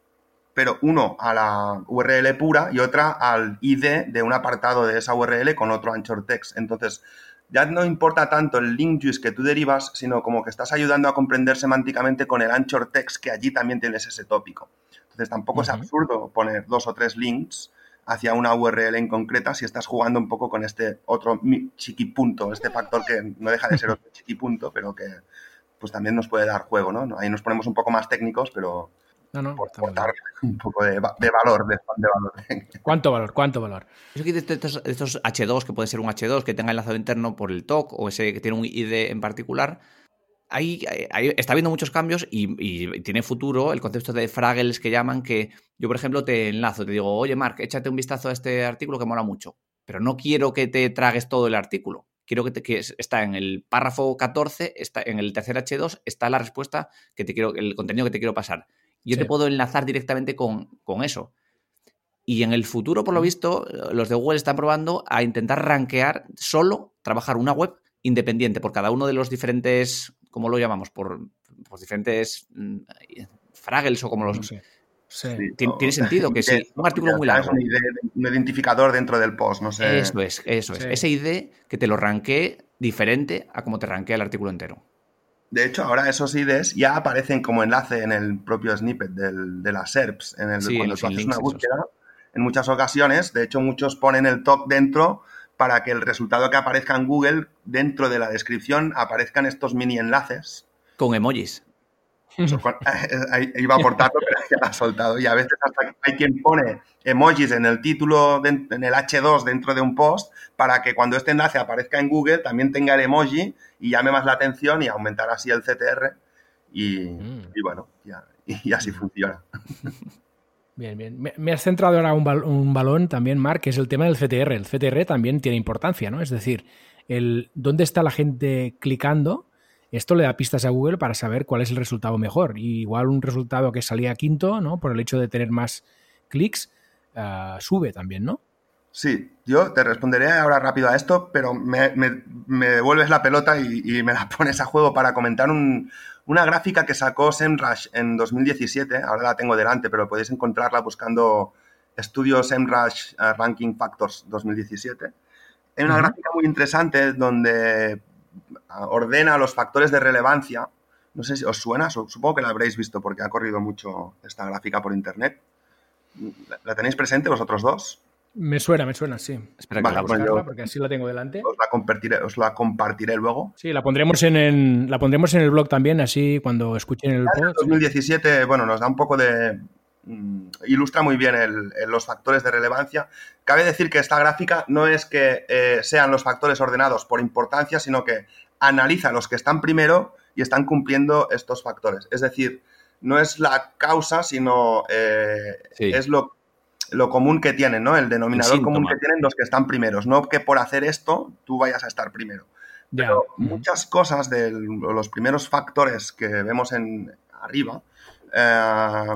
pero uno a la URL pura y otra al ID de un apartado de esa URL con otro anchor text. Entonces, ya no importa tanto el link juice que tú derivas, sino como que estás ayudando a comprender semánticamente con el anchor text que allí también tienes ese tópico. Entonces tampoco es absurdo poner dos o tres links hacia una URL en concreta si estás jugando un poco con este otro chiquipunto, este factor que no deja de ser otro chiquipunto, pero que pues también nos puede dar juego, ¿no? Ahí nos ponemos un poco más técnicos, pero no, no, por, un poco de, valor, de, valor. ¿Cuánto valor? ¿Cuánto valor? Eso que estos, estos, H2, que puede ser un H2 que tenga enlazado interno por el TOC o ese que tiene un ID en particular, ahí, está habiendo muchos cambios y, tiene futuro el concepto de fraggles que llaman que yo, por ejemplo, te enlazo, te digo, oye, Mark, échate un vistazo a este artículo que mola mucho, pero no quiero que te tragues todo el artículo. Quiero que, te, que está en el párrafo 14, está en el tercer H2, está la respuesta que te quiero, el contenido que te quiero pasar yo te puedo enlazar directamente con, eso. Y en el futuro, por lo visto, los de Google están probando a intentar rankear solo, trabajar una web independiente por cada uno de los diferentes, ¿cómo lo llamamos? Por, diferentes mm, fraggles o como los... Sí. Tiene, sentido que si un artículo muy largo. Un, identificador dentro del post, no sé. Eso es, eso es. Ese ID que te lo ranquee diferente a como te ranquea el artículo entero. De hecho, ahora esos IDs ya aparecen como enlace en el propio snippet de las SERPs. En el, cuando tú haces una búsqueda, en muchas ocasiones, de hecho, muchos ponen el top dentro para que el resultado que aparezca en Google, dentro de la descripción, aparezcan estos mini enlaces. Con emojis. Iba a aportarlo, pero ya lo ha soltado. Y a veces hasta hay quien pone emojis en el título, en el H2 dentro de un post, para que cuando este enlace aparezca en Google también tenga el emoji y llame más la atención y aumentar así el CTR. Y, mm. bueno, y, así funciona. Bien, bien. Me, has centrado ahora un, un, balón también, Mark, que es el tema del CTR. El CTR también tiene importancia, ¿no? Es decir, el dónde está la gente clicando esto le da pistas a Google para saber cuál es el resultado mejor. igual un resultado que salía quinto, ¿no? Por el hecho de tener más clics, ah, sube también, ¿no? Sí, yo te responderé ahora rápido a esto, pero me, devuelves la pelota y, me la pones a juego para comentar una gráfica que sacó SEMrush en 2017. Ahora la tengo delante, pero podéis encontrarla buscando estudios SEMrush ah, Ranking Factors 2017. Es una gráfica muy interesante donde ordena los factores de relevancia. No sé si os suena, supongo que la habréis visto porque ha corrido mucho esta gráfica por internet. ¿La tenéis presente vosotros dos? Me suena, me suena, sí. Espera que la pues porque así la tengo delante. Os la compartiré, os la compartiré luego. Sí, la pondremos en, la pondremos en el blog también, así cuando escuchen el podcast. 2017, bueno, nos da un poco de, ilustra muy bien los factores de relevancia. Cabe decir que esta gráfica no es que eh, sean los factores ordenados por importancia, sino que analiza los que están primero y están cumpliendo estos factores. Es decir, no es la causa, sino eh, es lo, común que tienen, ¿no? El denominador común que tienen los que están primeros. No que por hacer esto tú vayas a estar primero. Pero muchas cosas de los primeros factores que vemos en arriba eh,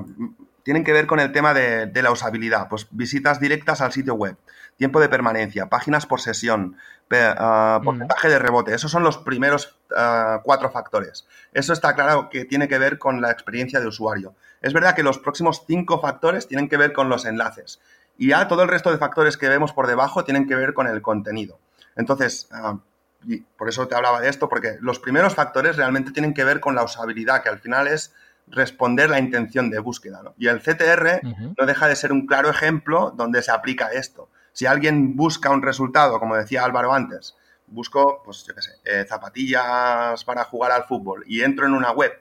tienen que ver con el tema de, la usabilidad. Pues visitas directas al sitio web, tiempo de permanencia, páginas por sesión, ah, porcentaje de rebote. Esos son los primeros ah, cuatro factores. Eso está claro que tiene que ver con la experiencia de usuario. Es verdad que los próximos cinco factores tienen que ver con los enlaces. Y ya todo el resto de factores que vemos por debajo tienen que ver con el contenido. Entonces, ah, y por eso te hablaba de esto, porque los primeros factores realmente tienen que ver con la usabilidad, que al final es responder la intención de búsqueda. Y el CTR no deja de ser un claro ejemplo donde se aplica esto. Si alguien busca un resultado, como decía Álvaro antes, busco, pues yo qué sé, eh, zapatillas para jugar al fútbol y entro en una web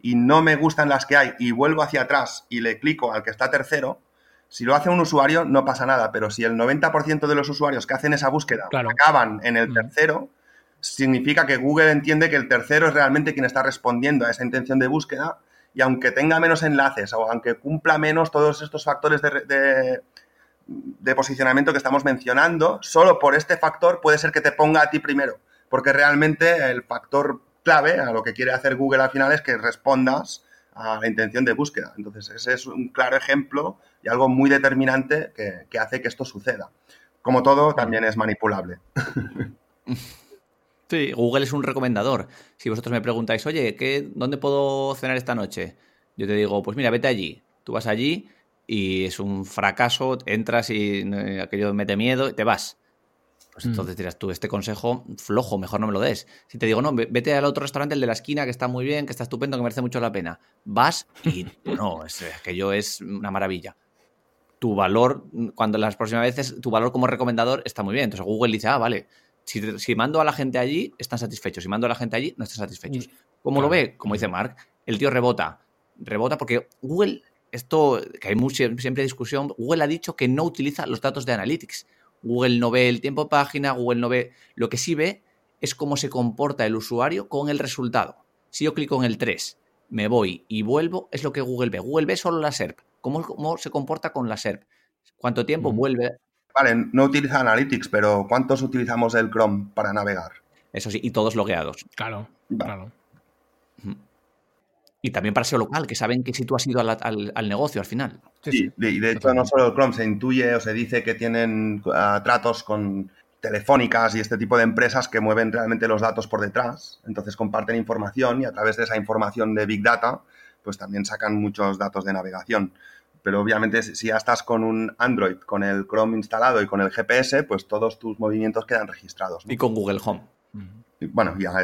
y no me gustan las que hay y vuelvo hacia atrás y le clico al que está tercero, si lo hace un usuario no pasa nada, pero si el 90% de los usuarios que hacen esa búsqueda acaban en el tercero, significa que Google entiende que el tercero es realmente quien está respondiendo a esa intención de búsqueda y aunque tenga menos enlaces o aunque cumpla menos todos estos factores de, de, posicionamiento que estamos mencionando, solo por este factor puede ser que te ponga a ti primero, porque realmente el factor clave a lo que quiere hacer Google al final es que respondas a la intención de búsqueda. Entonces, ese es un claro ejemplo y algo muy determinante que, que hace que esto suceda. Como todo, también es manipulable. Sí, Google es un recomendador. Si vosotros me preguntáis, oye, ¿qué, ¿dónde puedo cenar esta noche? Yo te digo, pues mira, vete allí. Tú vas allí y es un fracaso, entras y eh, aquello mete miedo y te vas. Pues mm. entonces dirás tú, este consejo flojo, mejor no me lo des. Si te digo, no, vete al otro restaurante, el de la esquina, que está muy bien, que está estupendo, que merece mucho la pena. Vas y no, es, aquello es una maravilla. Tu valor, cuando las próximas veces, tu valor como recomendador está muy bien. Entonces Google dice, ah, vale, si, mando a la gente allí, están satisfechos. Si mando a la gente allí, no están satisfechos. ¿Cómo lo ve? Como dice Mark, el tío rebota. Rebota porque Google, esto, que hay mucha, siempre discusión, Google ha dicho que no utiliza los datos de Analytics. Google no ve el tiempo de página, Google no ve. Lo que sí ve es cómo se comporta el usuario con el resultado. Si yo clico en el 3, me voy y vuelvo, es lo que Google ve. Google ve solo la SERP. ¿Cómo, cómo se comporta con la SERP? ¿Cuánto tiempo vuelve Vale, no utiliza Analytics, pero ¿cuántos utilizamos el Chrome para navegar? Eso sí, y todos logueados. Claro, claro. Y también para SEO local, que saben que si tú has ido al, negocio al final. Sí, y de hecho no solo el Chrome, se intuye o se dice que tienen ah, tratos con telefónicas y este tipo de empresas que mueven realmente los datos por detrás, entonces comparten información y a través de esa información de Big Data, pues también sacan muchos datos de navegación pero obviamente si ya estás con un Android, con el Chrome instalado y con el GPS, pues todos tus movimientos quedan registrados. Y con Google Home. bueno, ya,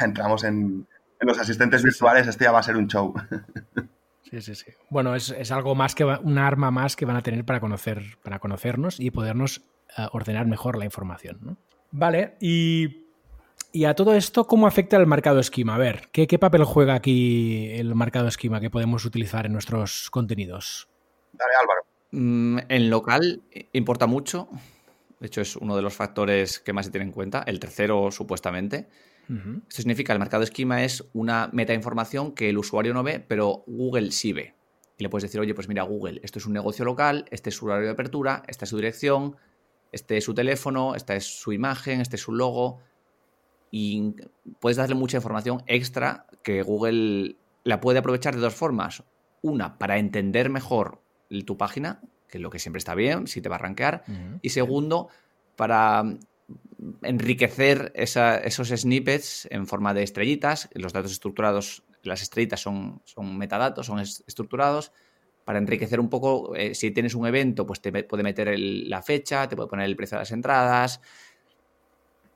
entramos en, los asistentes virtuales, este ya va a ser un show. Sí, sí, sí. Bueno, es, algo más que un arma más que van a tener para conocer, para conocernos y podernos eh, ordenar mejor la información. Vale, y, a todo esto, ¿cómo afecta el marcado esquema? A ver, ¿qué, ¿qué, papel juega aquí el marcado esquema que podemos utilizar en nuestros contenidos? Dale, Álvaro. Mm, en local importa mucho. De hecho, es uno de los factores que más se tiene en cuenta. El tercero, supuestamente. Esto significa que el mercado de esquema es una metainformación que el usuario no ve, pero Google sí ve. Y le puedes decir, oye, pues mira, Google, esto es un negocio local, este es su horario de apertura, esta es su dirección, este es su teléfono, esta es su imagen, este es su logo. Y puedes darle mucha información extra que Google la puede aprovechar de dos formas. Una, para entender mejor tu página, que es lo que siempre está bien, si te va a rankear. Y segundo, para mm, enriquecer esos snippets en forma de estrellitas. Los datos estructurados, las estrellitas son, son metadatos, son estructurados. Para enriquecer un poco, eh, si tienes un evento, pues te puede meter la fecha, te puede poner el precio de las entradas.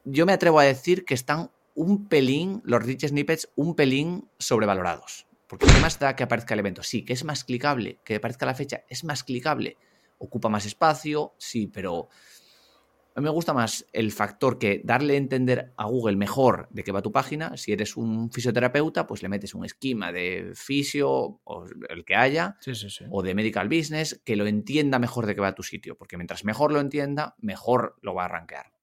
Yo me atrevo a decir que están un pelín, los rich snippets, un pelín sobrevalorados. Porque ¿qué más da que aparezca el evento? Sí, que es más clicable, que aparezca la fecha, es más clicable. Ocupa más espacio, sí, pero a mí me gusta más el factor que darle a entender a Google mejor de qué va tu página. Si eres un fisioterapeuta, pues le metes un esquema de fisio o el que haya, o de medical business, que lo entienda mejor de qué va tu sitio. Porque mientras mejor lo entienda, mejor lo va a arranquear.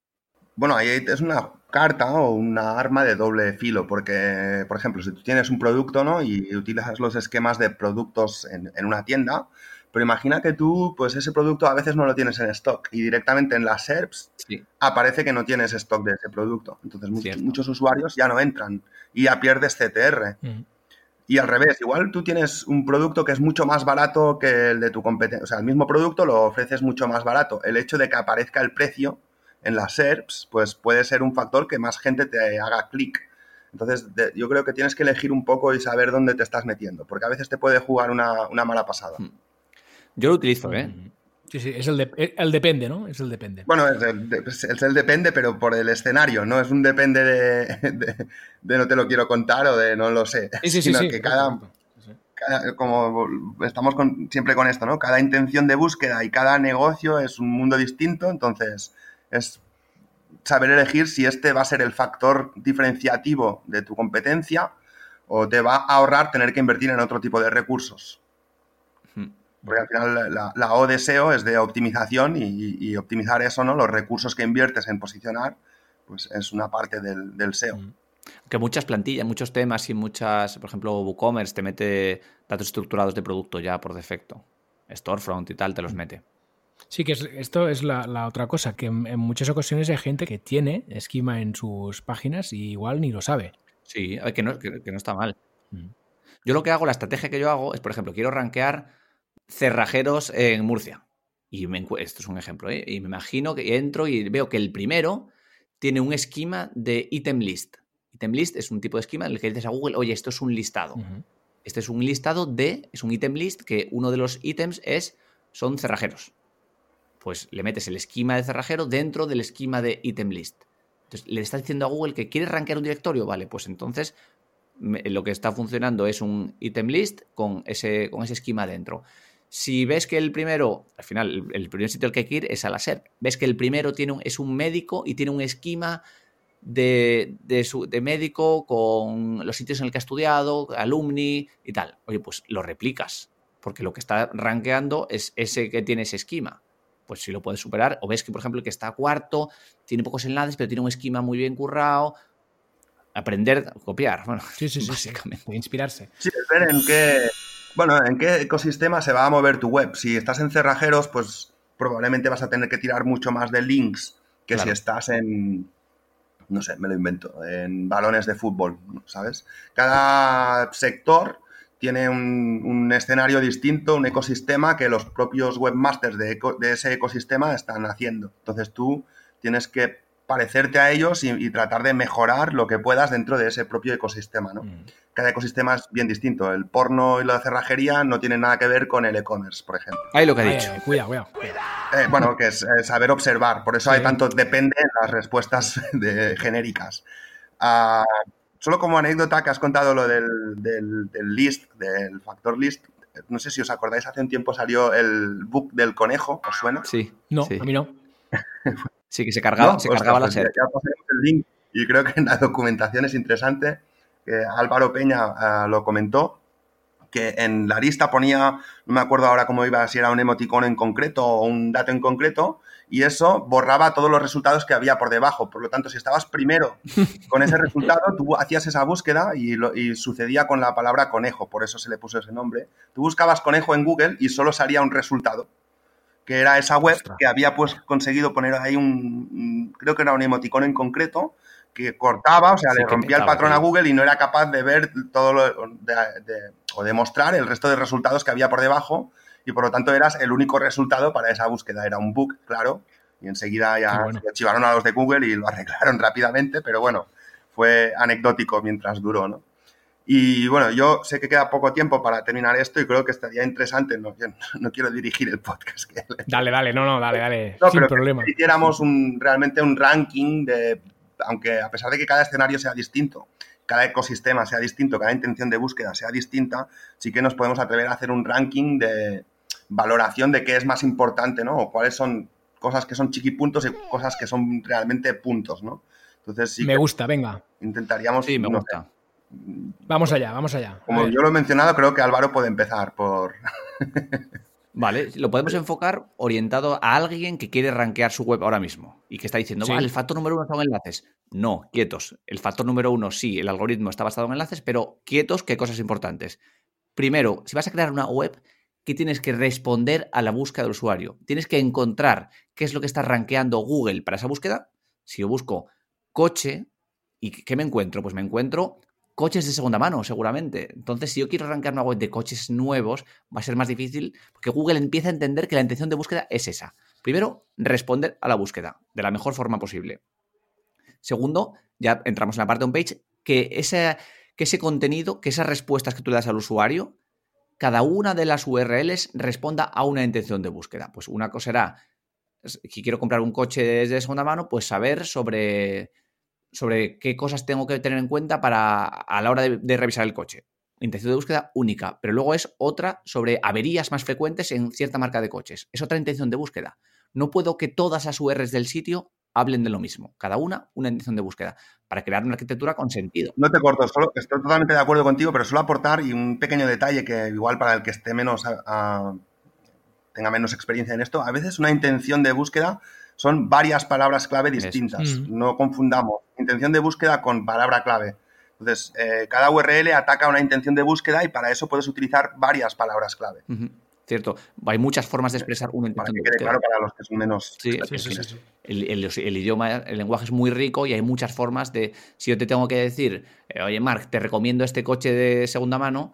Bueno, ahí es una carta o una arma de doble filo, porque, por ejemplo, si tú tienes un producto, ¿no? Y utilizas los esquemas de productos en, una tienda, pero imagina que tú, pues ese producto a veces no lo tienes en stock y directamente en las SERPs aparece que no tienes stock de ese producto. Entonces muchos, usuarios ya no entran y ya pierdes CTR. Y al revés, igual tú tienes un producto que es mucho más barato que el de tu competencia. O sea, el mismo producto lo ofreces mucho más barato. El hecho de que aparezca el precio en las SERPs, pues puede ser un factor que más gente te haga clic. Entonces, yo creo que tienes que elegir un poco y saber dónde te estás metiendo, porque a veces te puede jugar una, mala pasada. Hmm. Yo lo utilizo, ¿eh? Sí, sí, es el, el, depende, ¿no? Es el depende. Bueno, es el, depende, pero por el escenario, no es un depende de, no te lo quiero contar o de no lo sé. Sí, sí, sino que cada, como estamos siempre con esto, ¿no? Cada intención de búsqueda y cada negocio es un mundo distinto, entonces es saber elegir si este va a ser el factor diferenciativo de tu competencia o te va a ahorrar tener que invertir en otro tipo de recursos. Hmm. Porque al final la, la O de SEO es de optimización y, optimizar eso, ¿no? Los recursos que inviertes en posicionar, pues es una parte del, SEO. Hmm. Que muchas plantillas, muchos temas y muchas, por ejemplo, WooCommerce te mete datos estructurados de producto ya por defecto. Storefront y tal te los mete. Sí, que esto es la, otra cosa, que en, muchas ocasiones hay gente que tiene esquema en sus páginas y igual ni lo sabe. Sí, que no, que, no está mal. Mm. Yo lo que hago, la estrategia que yo hago es, por ejemplo, quiero rankear cerrajeros en Murcia. Y esto es un ejemplo, ¿eh? Y me imagino que entro y veo que el primero tiene un esquema de item list. Item list es un tipo de esquema en el que dices a Google, oye, esto es un listado. Este es un listado de, es un item list que uno de los ítems es, son cerrajeros pues le metes el esquema de cerrajero dentro del esquema de item list. Entonces, le estás diciendo a Google que quiere rankear un directorio, vale, pues entonces lo que está funcionando es un item list con ese, con ese esquema dentro. Si ves que el primero, al final, el, primer sitio al que hay que ir es a la ves que el primero tiene es un médico y tiene un esquema de, de médico con los sitios en el que ha estudiado, alumni y tal. Oye, pues lo replicas, porque lo que está rankeando es ese que tiene ese esquema pues si lo puedes superar. O ves que, por ejemplo, el que está cuarto tiene pocos enlaces, pero tiene un esquema muy bien currado. Aprender, copiar, bueno, sí, sí, sí, básicamente. inspirarse. Sí, ver en qué, bueno, en qué ecosistema se va a mover tu web. Si estás en cerrajeros, pues probablemente vas a tener que tirar mucho más de links que si estás en, no sé, me lo invento, en balones de fútbol, ¿sabes? Cada sector tiene un, escenario distinto, un ecosistema que los propios webmasters de, ese ecosistema están haciendo. Entonces tú tienes que parecerte a ellos y, tratar de mejorar lo que puedas dentro de ese propio ecosistema. ¿no? Mm. Cada ecosistema es bien distinto. El porno y la cerrajería no tienen nada que ver con el e-commerce, por ejemplo. Ahí lo que he dicho. cuidado, cuidado. Eh, bueno, que es saber observar. Por eso hay tanto depende en las respuestas de, genéricas. Ah, Solo como anécdota que has contado lo del, list, del factor list, no sé si os acordáis, hace un tiempo salió el book del conejo, ¿os suena? Sí. No, a mí no. sí, que se cargaba, se cargaba la serie. el link y creo que en la documentación es interesante, que Álvaro Peña eh, lo comentó, que en la lista ponía, no me acuerdo ahora cómo iba, si era un emoticón en concreto o un dato en concreto, y eso borraba todos los resultados que había por debajo. Por lo tanto, si estabas primero con ese resultado, tú hacías esa búsqueda y, sucedía con la palabra conejo, por eso se le puso ese nombre. Tú buscabas conejo en Google y solo salía un resultado, que era esa web que había pues conseguido poner ahí un, creo que era un emoticón en concreto, que cortaba, o sea, le rompía el patrón a Google y no era capaz de ver todo lo, o de mostrar el resto de resultados que había por debajo y por lo tanto eras el único resultado para esa búsqueda. Era un bug, claro, y enseguida ya se archivaron a los de Google y lo arreglaron rápidamente, pero bueno, fue anecdótico mientras duró, ¿no? Y bueno, yo sé que queda poco tiempo para terminar esto y creo que estaría interesante, no, no quiero dirigir el podcast. dale, dale, no, no, dale, dale, sin problema. si hiciéramos un, realmente un ranking de, aunque a pesar de que cada escenario sea distinto, cada ecosistema sea distinto, cada intención de búsqueda sea distinta, sí que nos podemos atrever a hacer un ranking de, valoración de qué es más importante, ¿no? O cuáles son cosas que son chiquipuntos y cosas que son realmente puntos, ¿no? Entonces sí. Me gusta, venga. Intentaríamos. Sí, me gusta. Vamos allá, vamos allá. Como yo lo he mencionado, creo que Álvaro puede empezar por. Vale, lo podemos enfocar orientado a alguien que quiere rankear su web ahora mismo y que está diciendo, vale, el factor número uno son enlaces. No, quietos. El factor número uno, sí, el algoritmo está basado en enlaces, pero quietos, ¿qué cosas importantes? Primero, si vas a crear una web, que tienes que responder a la búsqueda del usuario. Tienes que encontrar qué es lo que está rankeando Google para esa búsqueda. Si yo busco coche, ¿y qué me encuentro? Pues me encuentro coches de segunda mano, seguramente. Entonces, si yo quiero arrancar una web de coches nuevos, va a ser más difícil porque Google empieza a entender que la intención de búsqueda es esa. Primero, responder a la búsqueda de la mejor forma posible. Segundo, ya entramos en la parte on-page, que ese, que ese contenido, que esas respuestas que tú le das al usuario, cada una de las URLs responda a una intención de búsqueda. Pues una cosa será, si quiero comprar un coche de segunda mano, pues saber sobre sobre qué cosas tengo que tener en cuenta para a la hora de, revisar el coche. Intención de búsqueda única, pero luego es otra sobre averías más frecuentes en cierta marca de coches. Es otra intención de búsqueda. No puedo que todas las URLs del sitio hablen de lo mismo. Cada una una intención de búsqueda para crear una arquitectura con sentido. No te corto, solo estoy totalmente de acuerdo contigo, pero solo aportar y un pequeño detalle que igual para el que esté menos tenga menos experiencia en esto, a veces una intención de búsqueda son varias palabras clave distintas. Mm. No confundamos intención de búsqueda con palabra clave. Entonces, eh, cada URL ataca una intención de búsqueda y para eso puedes utilizar varias palabras clave. Cierto, hay muchas formas de expresar una intención para que quede claro para los que son menos. Sí, sí, sí, el, idioma, el lenguaje es muy rico y hay muchas formas de. Si yo te tengo que decir, eh, oye, Mark, te recomiendo este coche de segunda mano,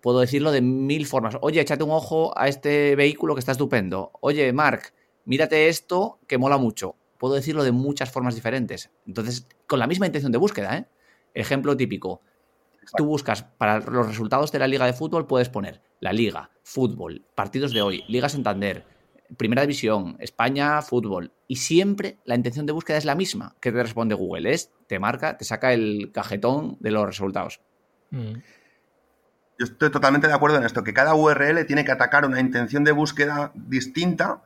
puedo decirlo de mil formas. Oye, échate un ojo a este vehículo que está estupendo. Oye, Mark, mírate esto que mola mucho. Puedo decirlo de muchas formas diferentes. Entonces, con la misma intención de búsqueda, ¿eh? Ejemplo típico. Tú buscas para los resultados de la liga de fútbol, puedes poner la liga, fútbol, partidos de hoy, Liga Santander, Primera División, España, fútbol. Y siempre la intención de búsqueda es la misma que te responde Google. Es, te marca, te saca el cajetón de los resultados. Mm. Yo estoy totalmente de acuerdo en esto, que cada URL tiene que atacar una intención de búsqueda distinta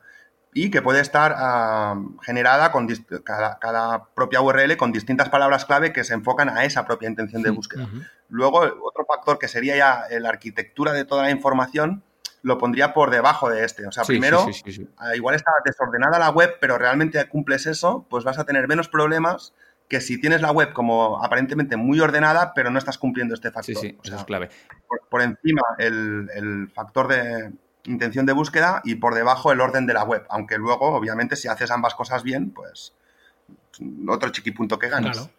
y que puede estar ah, generada con cada, propia URL con distintas palabras clave que se enfocan a esa propia intención de búsqueda. Luego, otro factor que sería ya la arquitectura de toda la información, lo pondría por debajo de este. O sea, primero, ah, igual está desordenada la web, pero realmente cumples eso, pues vas a tener menos problemas que si tienes la web como aparentemente muy ordenada, pero no estás cumpliendo este factor. Sí, sí, eso es clave. Por, encima, el factor de, intención de búsqueda y por debajo el orden de la web. Aunque luego, obviamente, si haces ambas cosas bien, pues otro chiquipunto que ganas.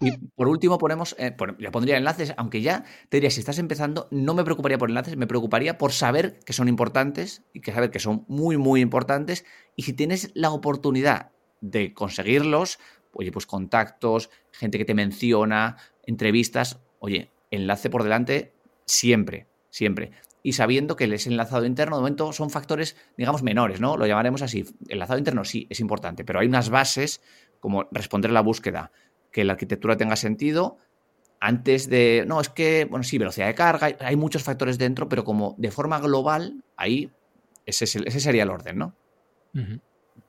Y por último ponemos, eh, ya pondría enlaces, aunque ya te diría, si estás empezando, no me preocuparía por enlaces, me preocuparía por saber que son importantes y que saber que son muy, muy importantes. Y si tienes la oportunidad de conseguirlos, oye, pues contactos, gente que te menciona, entrevistas, oye, enlace por delante siempre, siempre y sabiendo que el enlazado interno de momento son factores, digamos, menores, ¿no? Lo llamaremos así. El enlazado interno sí es importante, pero hay unas bases como responder a la búsqueda, que la arquitectura tenga sentido antes de, no, es que, bueno, sí, velocidad de carga, hay muchos factores dentro, pero como de forma global, ahí ese, ese sería el orden, ¿no?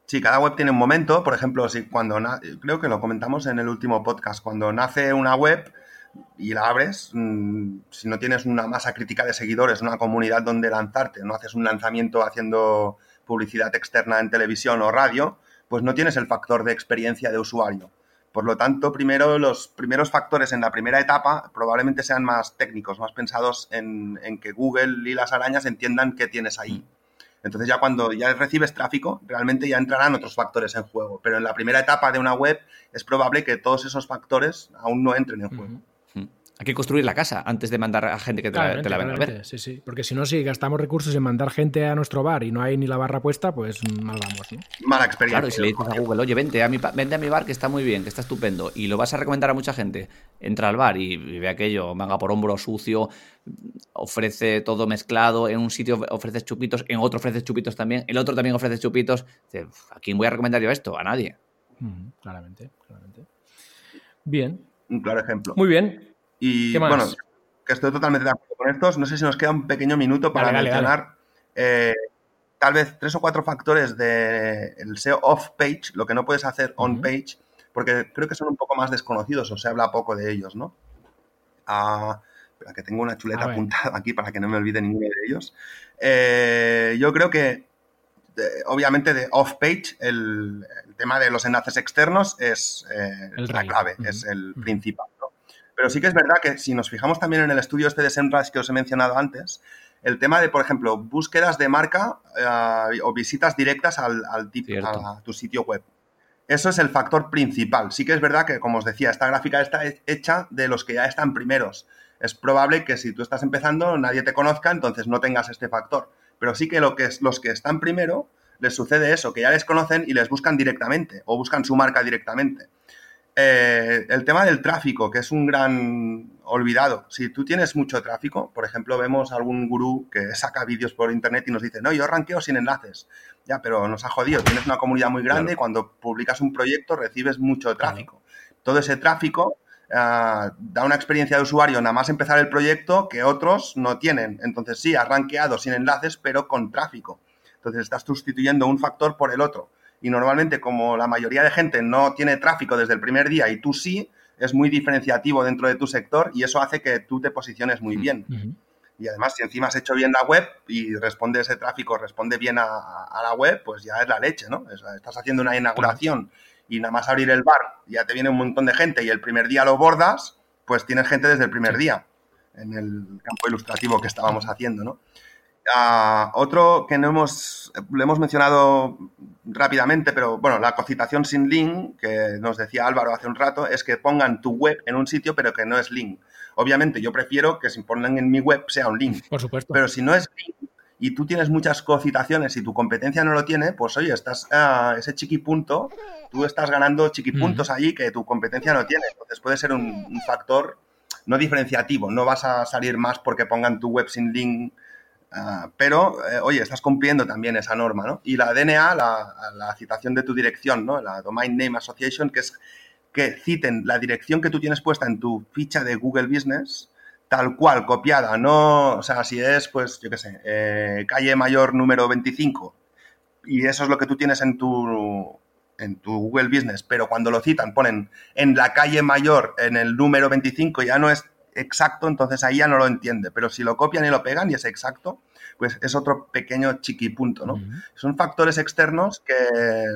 Sí, cada web tiene un momento, por ejemplo, si cuando creo que lo comentamos en el último podcast, cuando nace una web, y la abres, mm, si no tienes una masa crítica de seguidores, una comunidad donde lanzarte, no haces un lanzamiento haciendo publicidad externa en televisión o radio, pues no tienes el factor de experiencia de usuario. Por lo tanto, primero los primeros factores en la primera etapa probablemente sean más técnicos, más pensados en, en que Google y las arañas entiendan qué tienes ahí. Entonces ya cuando ya recibes tráfico, realmente ya entrarán otros factores en juego. Pero en la primera etapa de una web es probable que todos esos factores aún no entren en juego. Hay que construir la casa antes de mandar a gente que te, la, te venga a ver. Sí, sí. Porque si no, si gastamos recursos en mandar gente a nuestro bar y no hay ni la barra puesta, pues mal vamos, ¿no? Mala experiencia. Claro, y si le dices a Google, oye, vente a, mi, vente a mi bar que está muy bien, que está estupendo, y lo vas a recomendar a mucha gente, entra al bar y, ve aquello, manga por hombro sucio, ofrece todo mezclado, en un sitio ofreces chupitos, en otro ofreces chupitos también, el otro también ofrece chupitos. ¿A quién voy a recomendar yo esto? A nadie. claramente, claramente. Bien. Un claro ejemplo. Muy bien. Y bueno, que estoy totalmente de acuerdo con estos. No sé si nos queda un pequeño minuto para mencionar eh, tal vez tres o cuatro factores del SEO off-page, lo que no puedes hacer on-page, porque creo que son un poco más desconocidos o se habla poco de ellos, ¿no? Ah, que tengo una chuleta apuntada aquí para que no me olvide ninguno de ellos. Eh, yo creo que, obviamente, de off-page, el, tema de los enlaces externos es eh, la clave, es el principal. Pero sí que es verdad que si nos fijamos también en el estudio este de SEMrush que os he mencionado antes, el tema de, por ejemplo, búsquedas de marca eh, o visitas directas al, a tu sitio web. Eso es el factor principal. Sí que es verdad que, como os decía, esta gráfica está hecha de los que ya están primeros. Es probable que si tú estás empezando nadie te conozca, entonces no tengas este factor. Pero sí que, lo que es, los que están primero les sucede eso, que ya les conocen y les buscan directamente o buscan su marca directamente. Eh, el tema del tráfico, que es un gran olvidado. Si tú tienes mucho tráfico, por ejemplo, vemos algún gurú que saca vídeos por internet y nos dice, no, yo ranqueo sin enlaces. Ya, pero nos ha jodido. Tienes una comunidad muy grande y cuando publicas un proyecto recibes mucho tráfico. Todo ese tráfico ah, da una experiencia de usuario nada más empezar el proyecto que otros no tienen. Entonces sí, has rankeado sin enlaces, pero con tráfico. Entonces estás sustituyendo un factor por el otro y normalmente como la mayoría de gente no tiene tráfico desde el primer día y tú sí, es muy diferenciativo dentro de tu sector y eso hace que tú te posiciones muy bien. Y además, si encima has hecho bien la web y responde ese tráfico, responde bien a, la web, pues ya es la leche, ¿no? estás haciendo una inauguración y nada más abrir el bar, ya te viene un montón de gente y el primer día lo bordas, pues tienes gente desde el primer día en el campo ilustrativo que estábamos haciendo, ¿no? Otro que no hemos, lo hemos mencionado rápidamente, pero bueno, la cocitación sin link, que nos decía Álvaro hace un rato, es que pongan tu web en un sitio, pero que no es link. Obviamente, yo prefiero que si ponen en mi web sea un link. Por supuesto. Pero si no es link y tú tienes muchas cocitaciones y tu competencia no lo tiene, pues oye, estás uh, ese chiquipunto, tú estás ganando chiquipuntos allí que tu competencia no tiene. Entonces puede ser un, un factor no diferenciativo. No vas a salir más porque pongan tu web sin link Ah, pero, eh, oye, estás cumpliendo también esa norma, ¿no? Y la DNA, la, citación de tu dirección, ¿no? La Domain Name Association, que es que citen la dirección que tú tienes puesta en tu ficha de Google Business, tal cual, copiada, no, o sea, si es, pues, yo qué sé, eh, calle mayor número 25, y eso es lo que tú tienes en tu, en tu Google Business, pero cuando lo citan ponen en la calle mayor, en el número 25, ya no es exacto, entonces ahí ya no lo entiende. Pero si lo copian y lo pegan y es exacto, pues es otro pequeño chiquipunto, ¿no? Son factores externos que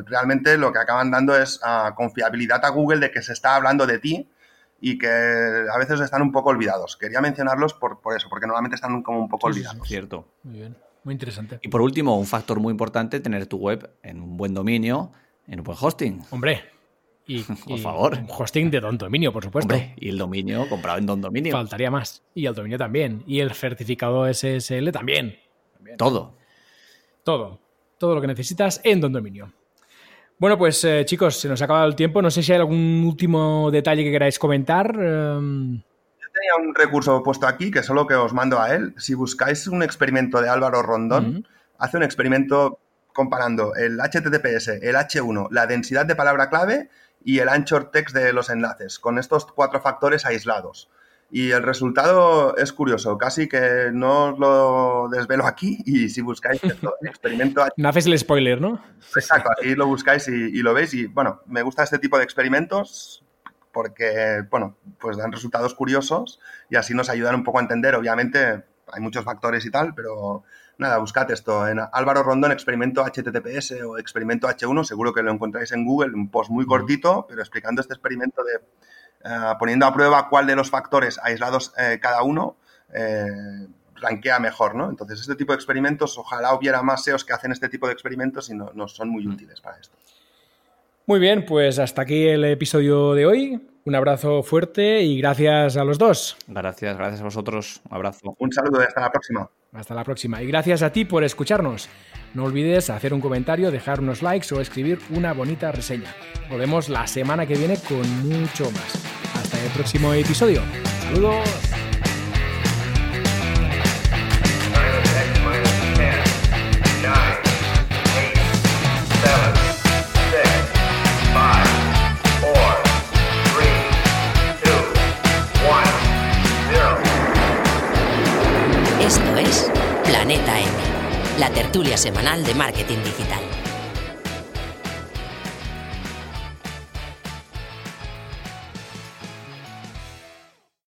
realmente lo que acaban dando es ah, confiabilidad a Google de que se está hablando de ti y que a veces están un poco olvidados. Quería mencionarlos por, por eso, porque normalmente están como un poco olvidados. Cierto. Muy bien, muy interesante. Y por último, un factor muy importante, tener tu web en un buen dominio, en un buen hosting. Hombre, y, por favor. Un hosting de Don Dominio, por supuesto. y el dominio comprado en Don Dominio. Faltaría más. Y el dominio también. Y el certificado SSL también. Todo. Todo. Todo lo que necesitas en Don Dominio. Bueno, pues eh, chicos, se nos ha acabado el tiempo. No sé si hay algún último detalle que queráis comentar. Em, Yo tenía un recurso puesto aquí que solo que os mando a él. Si buscáis un experimento de Álvaro Rondón, hace un experimento comparando el HTTPS, el H1, la densidad de palabra clave y el anchor text de los enlaces, con estos cuatro factores aislados. Y el resultado es curioso, casi que no os lo desvelo aquí y si buscáis el experimento... No haces el spoiler, ¿no? Exacto, aquí lo buscáis y, lo veis y bueno, me gusta este tipo de experimentos porque, bueno, pues dan resultados curiosos y así nos ayudan un poco a entender, obviamente hay muchos factores y tal, pero nada, buscad esto en Álvaro Rondón, experimento HTTPS o experimento H1, seguro que lo encontráis en Google, un post muy cortito, pero explicando este experimento de eh, poniendo a prueba cuál de los factores aislados eh, cada uno eh, rankea mejor, ¿no? Entonces, este tipo de experimentos, ojalá hubiera más SEOs que hacen este tipo de experimentos y nos son muy útiles para esto. Muy bien, pues hasta aquí el episodio de hoy. Un abrazo fuerte y gracias a los dos. Gracias, gracias a vosotros. Un abrazo. Un saludo y hasta la próxima. Hasta la próxima. Y gracias a ti por escucharnos. No olvides hacer un comentario, dejar unos likes o escribir una bonita reseña. Nos vemos la semana que viene con mucho más. Hasta el próximo episodio. Saludos. Tertulia semanal de marketing digital.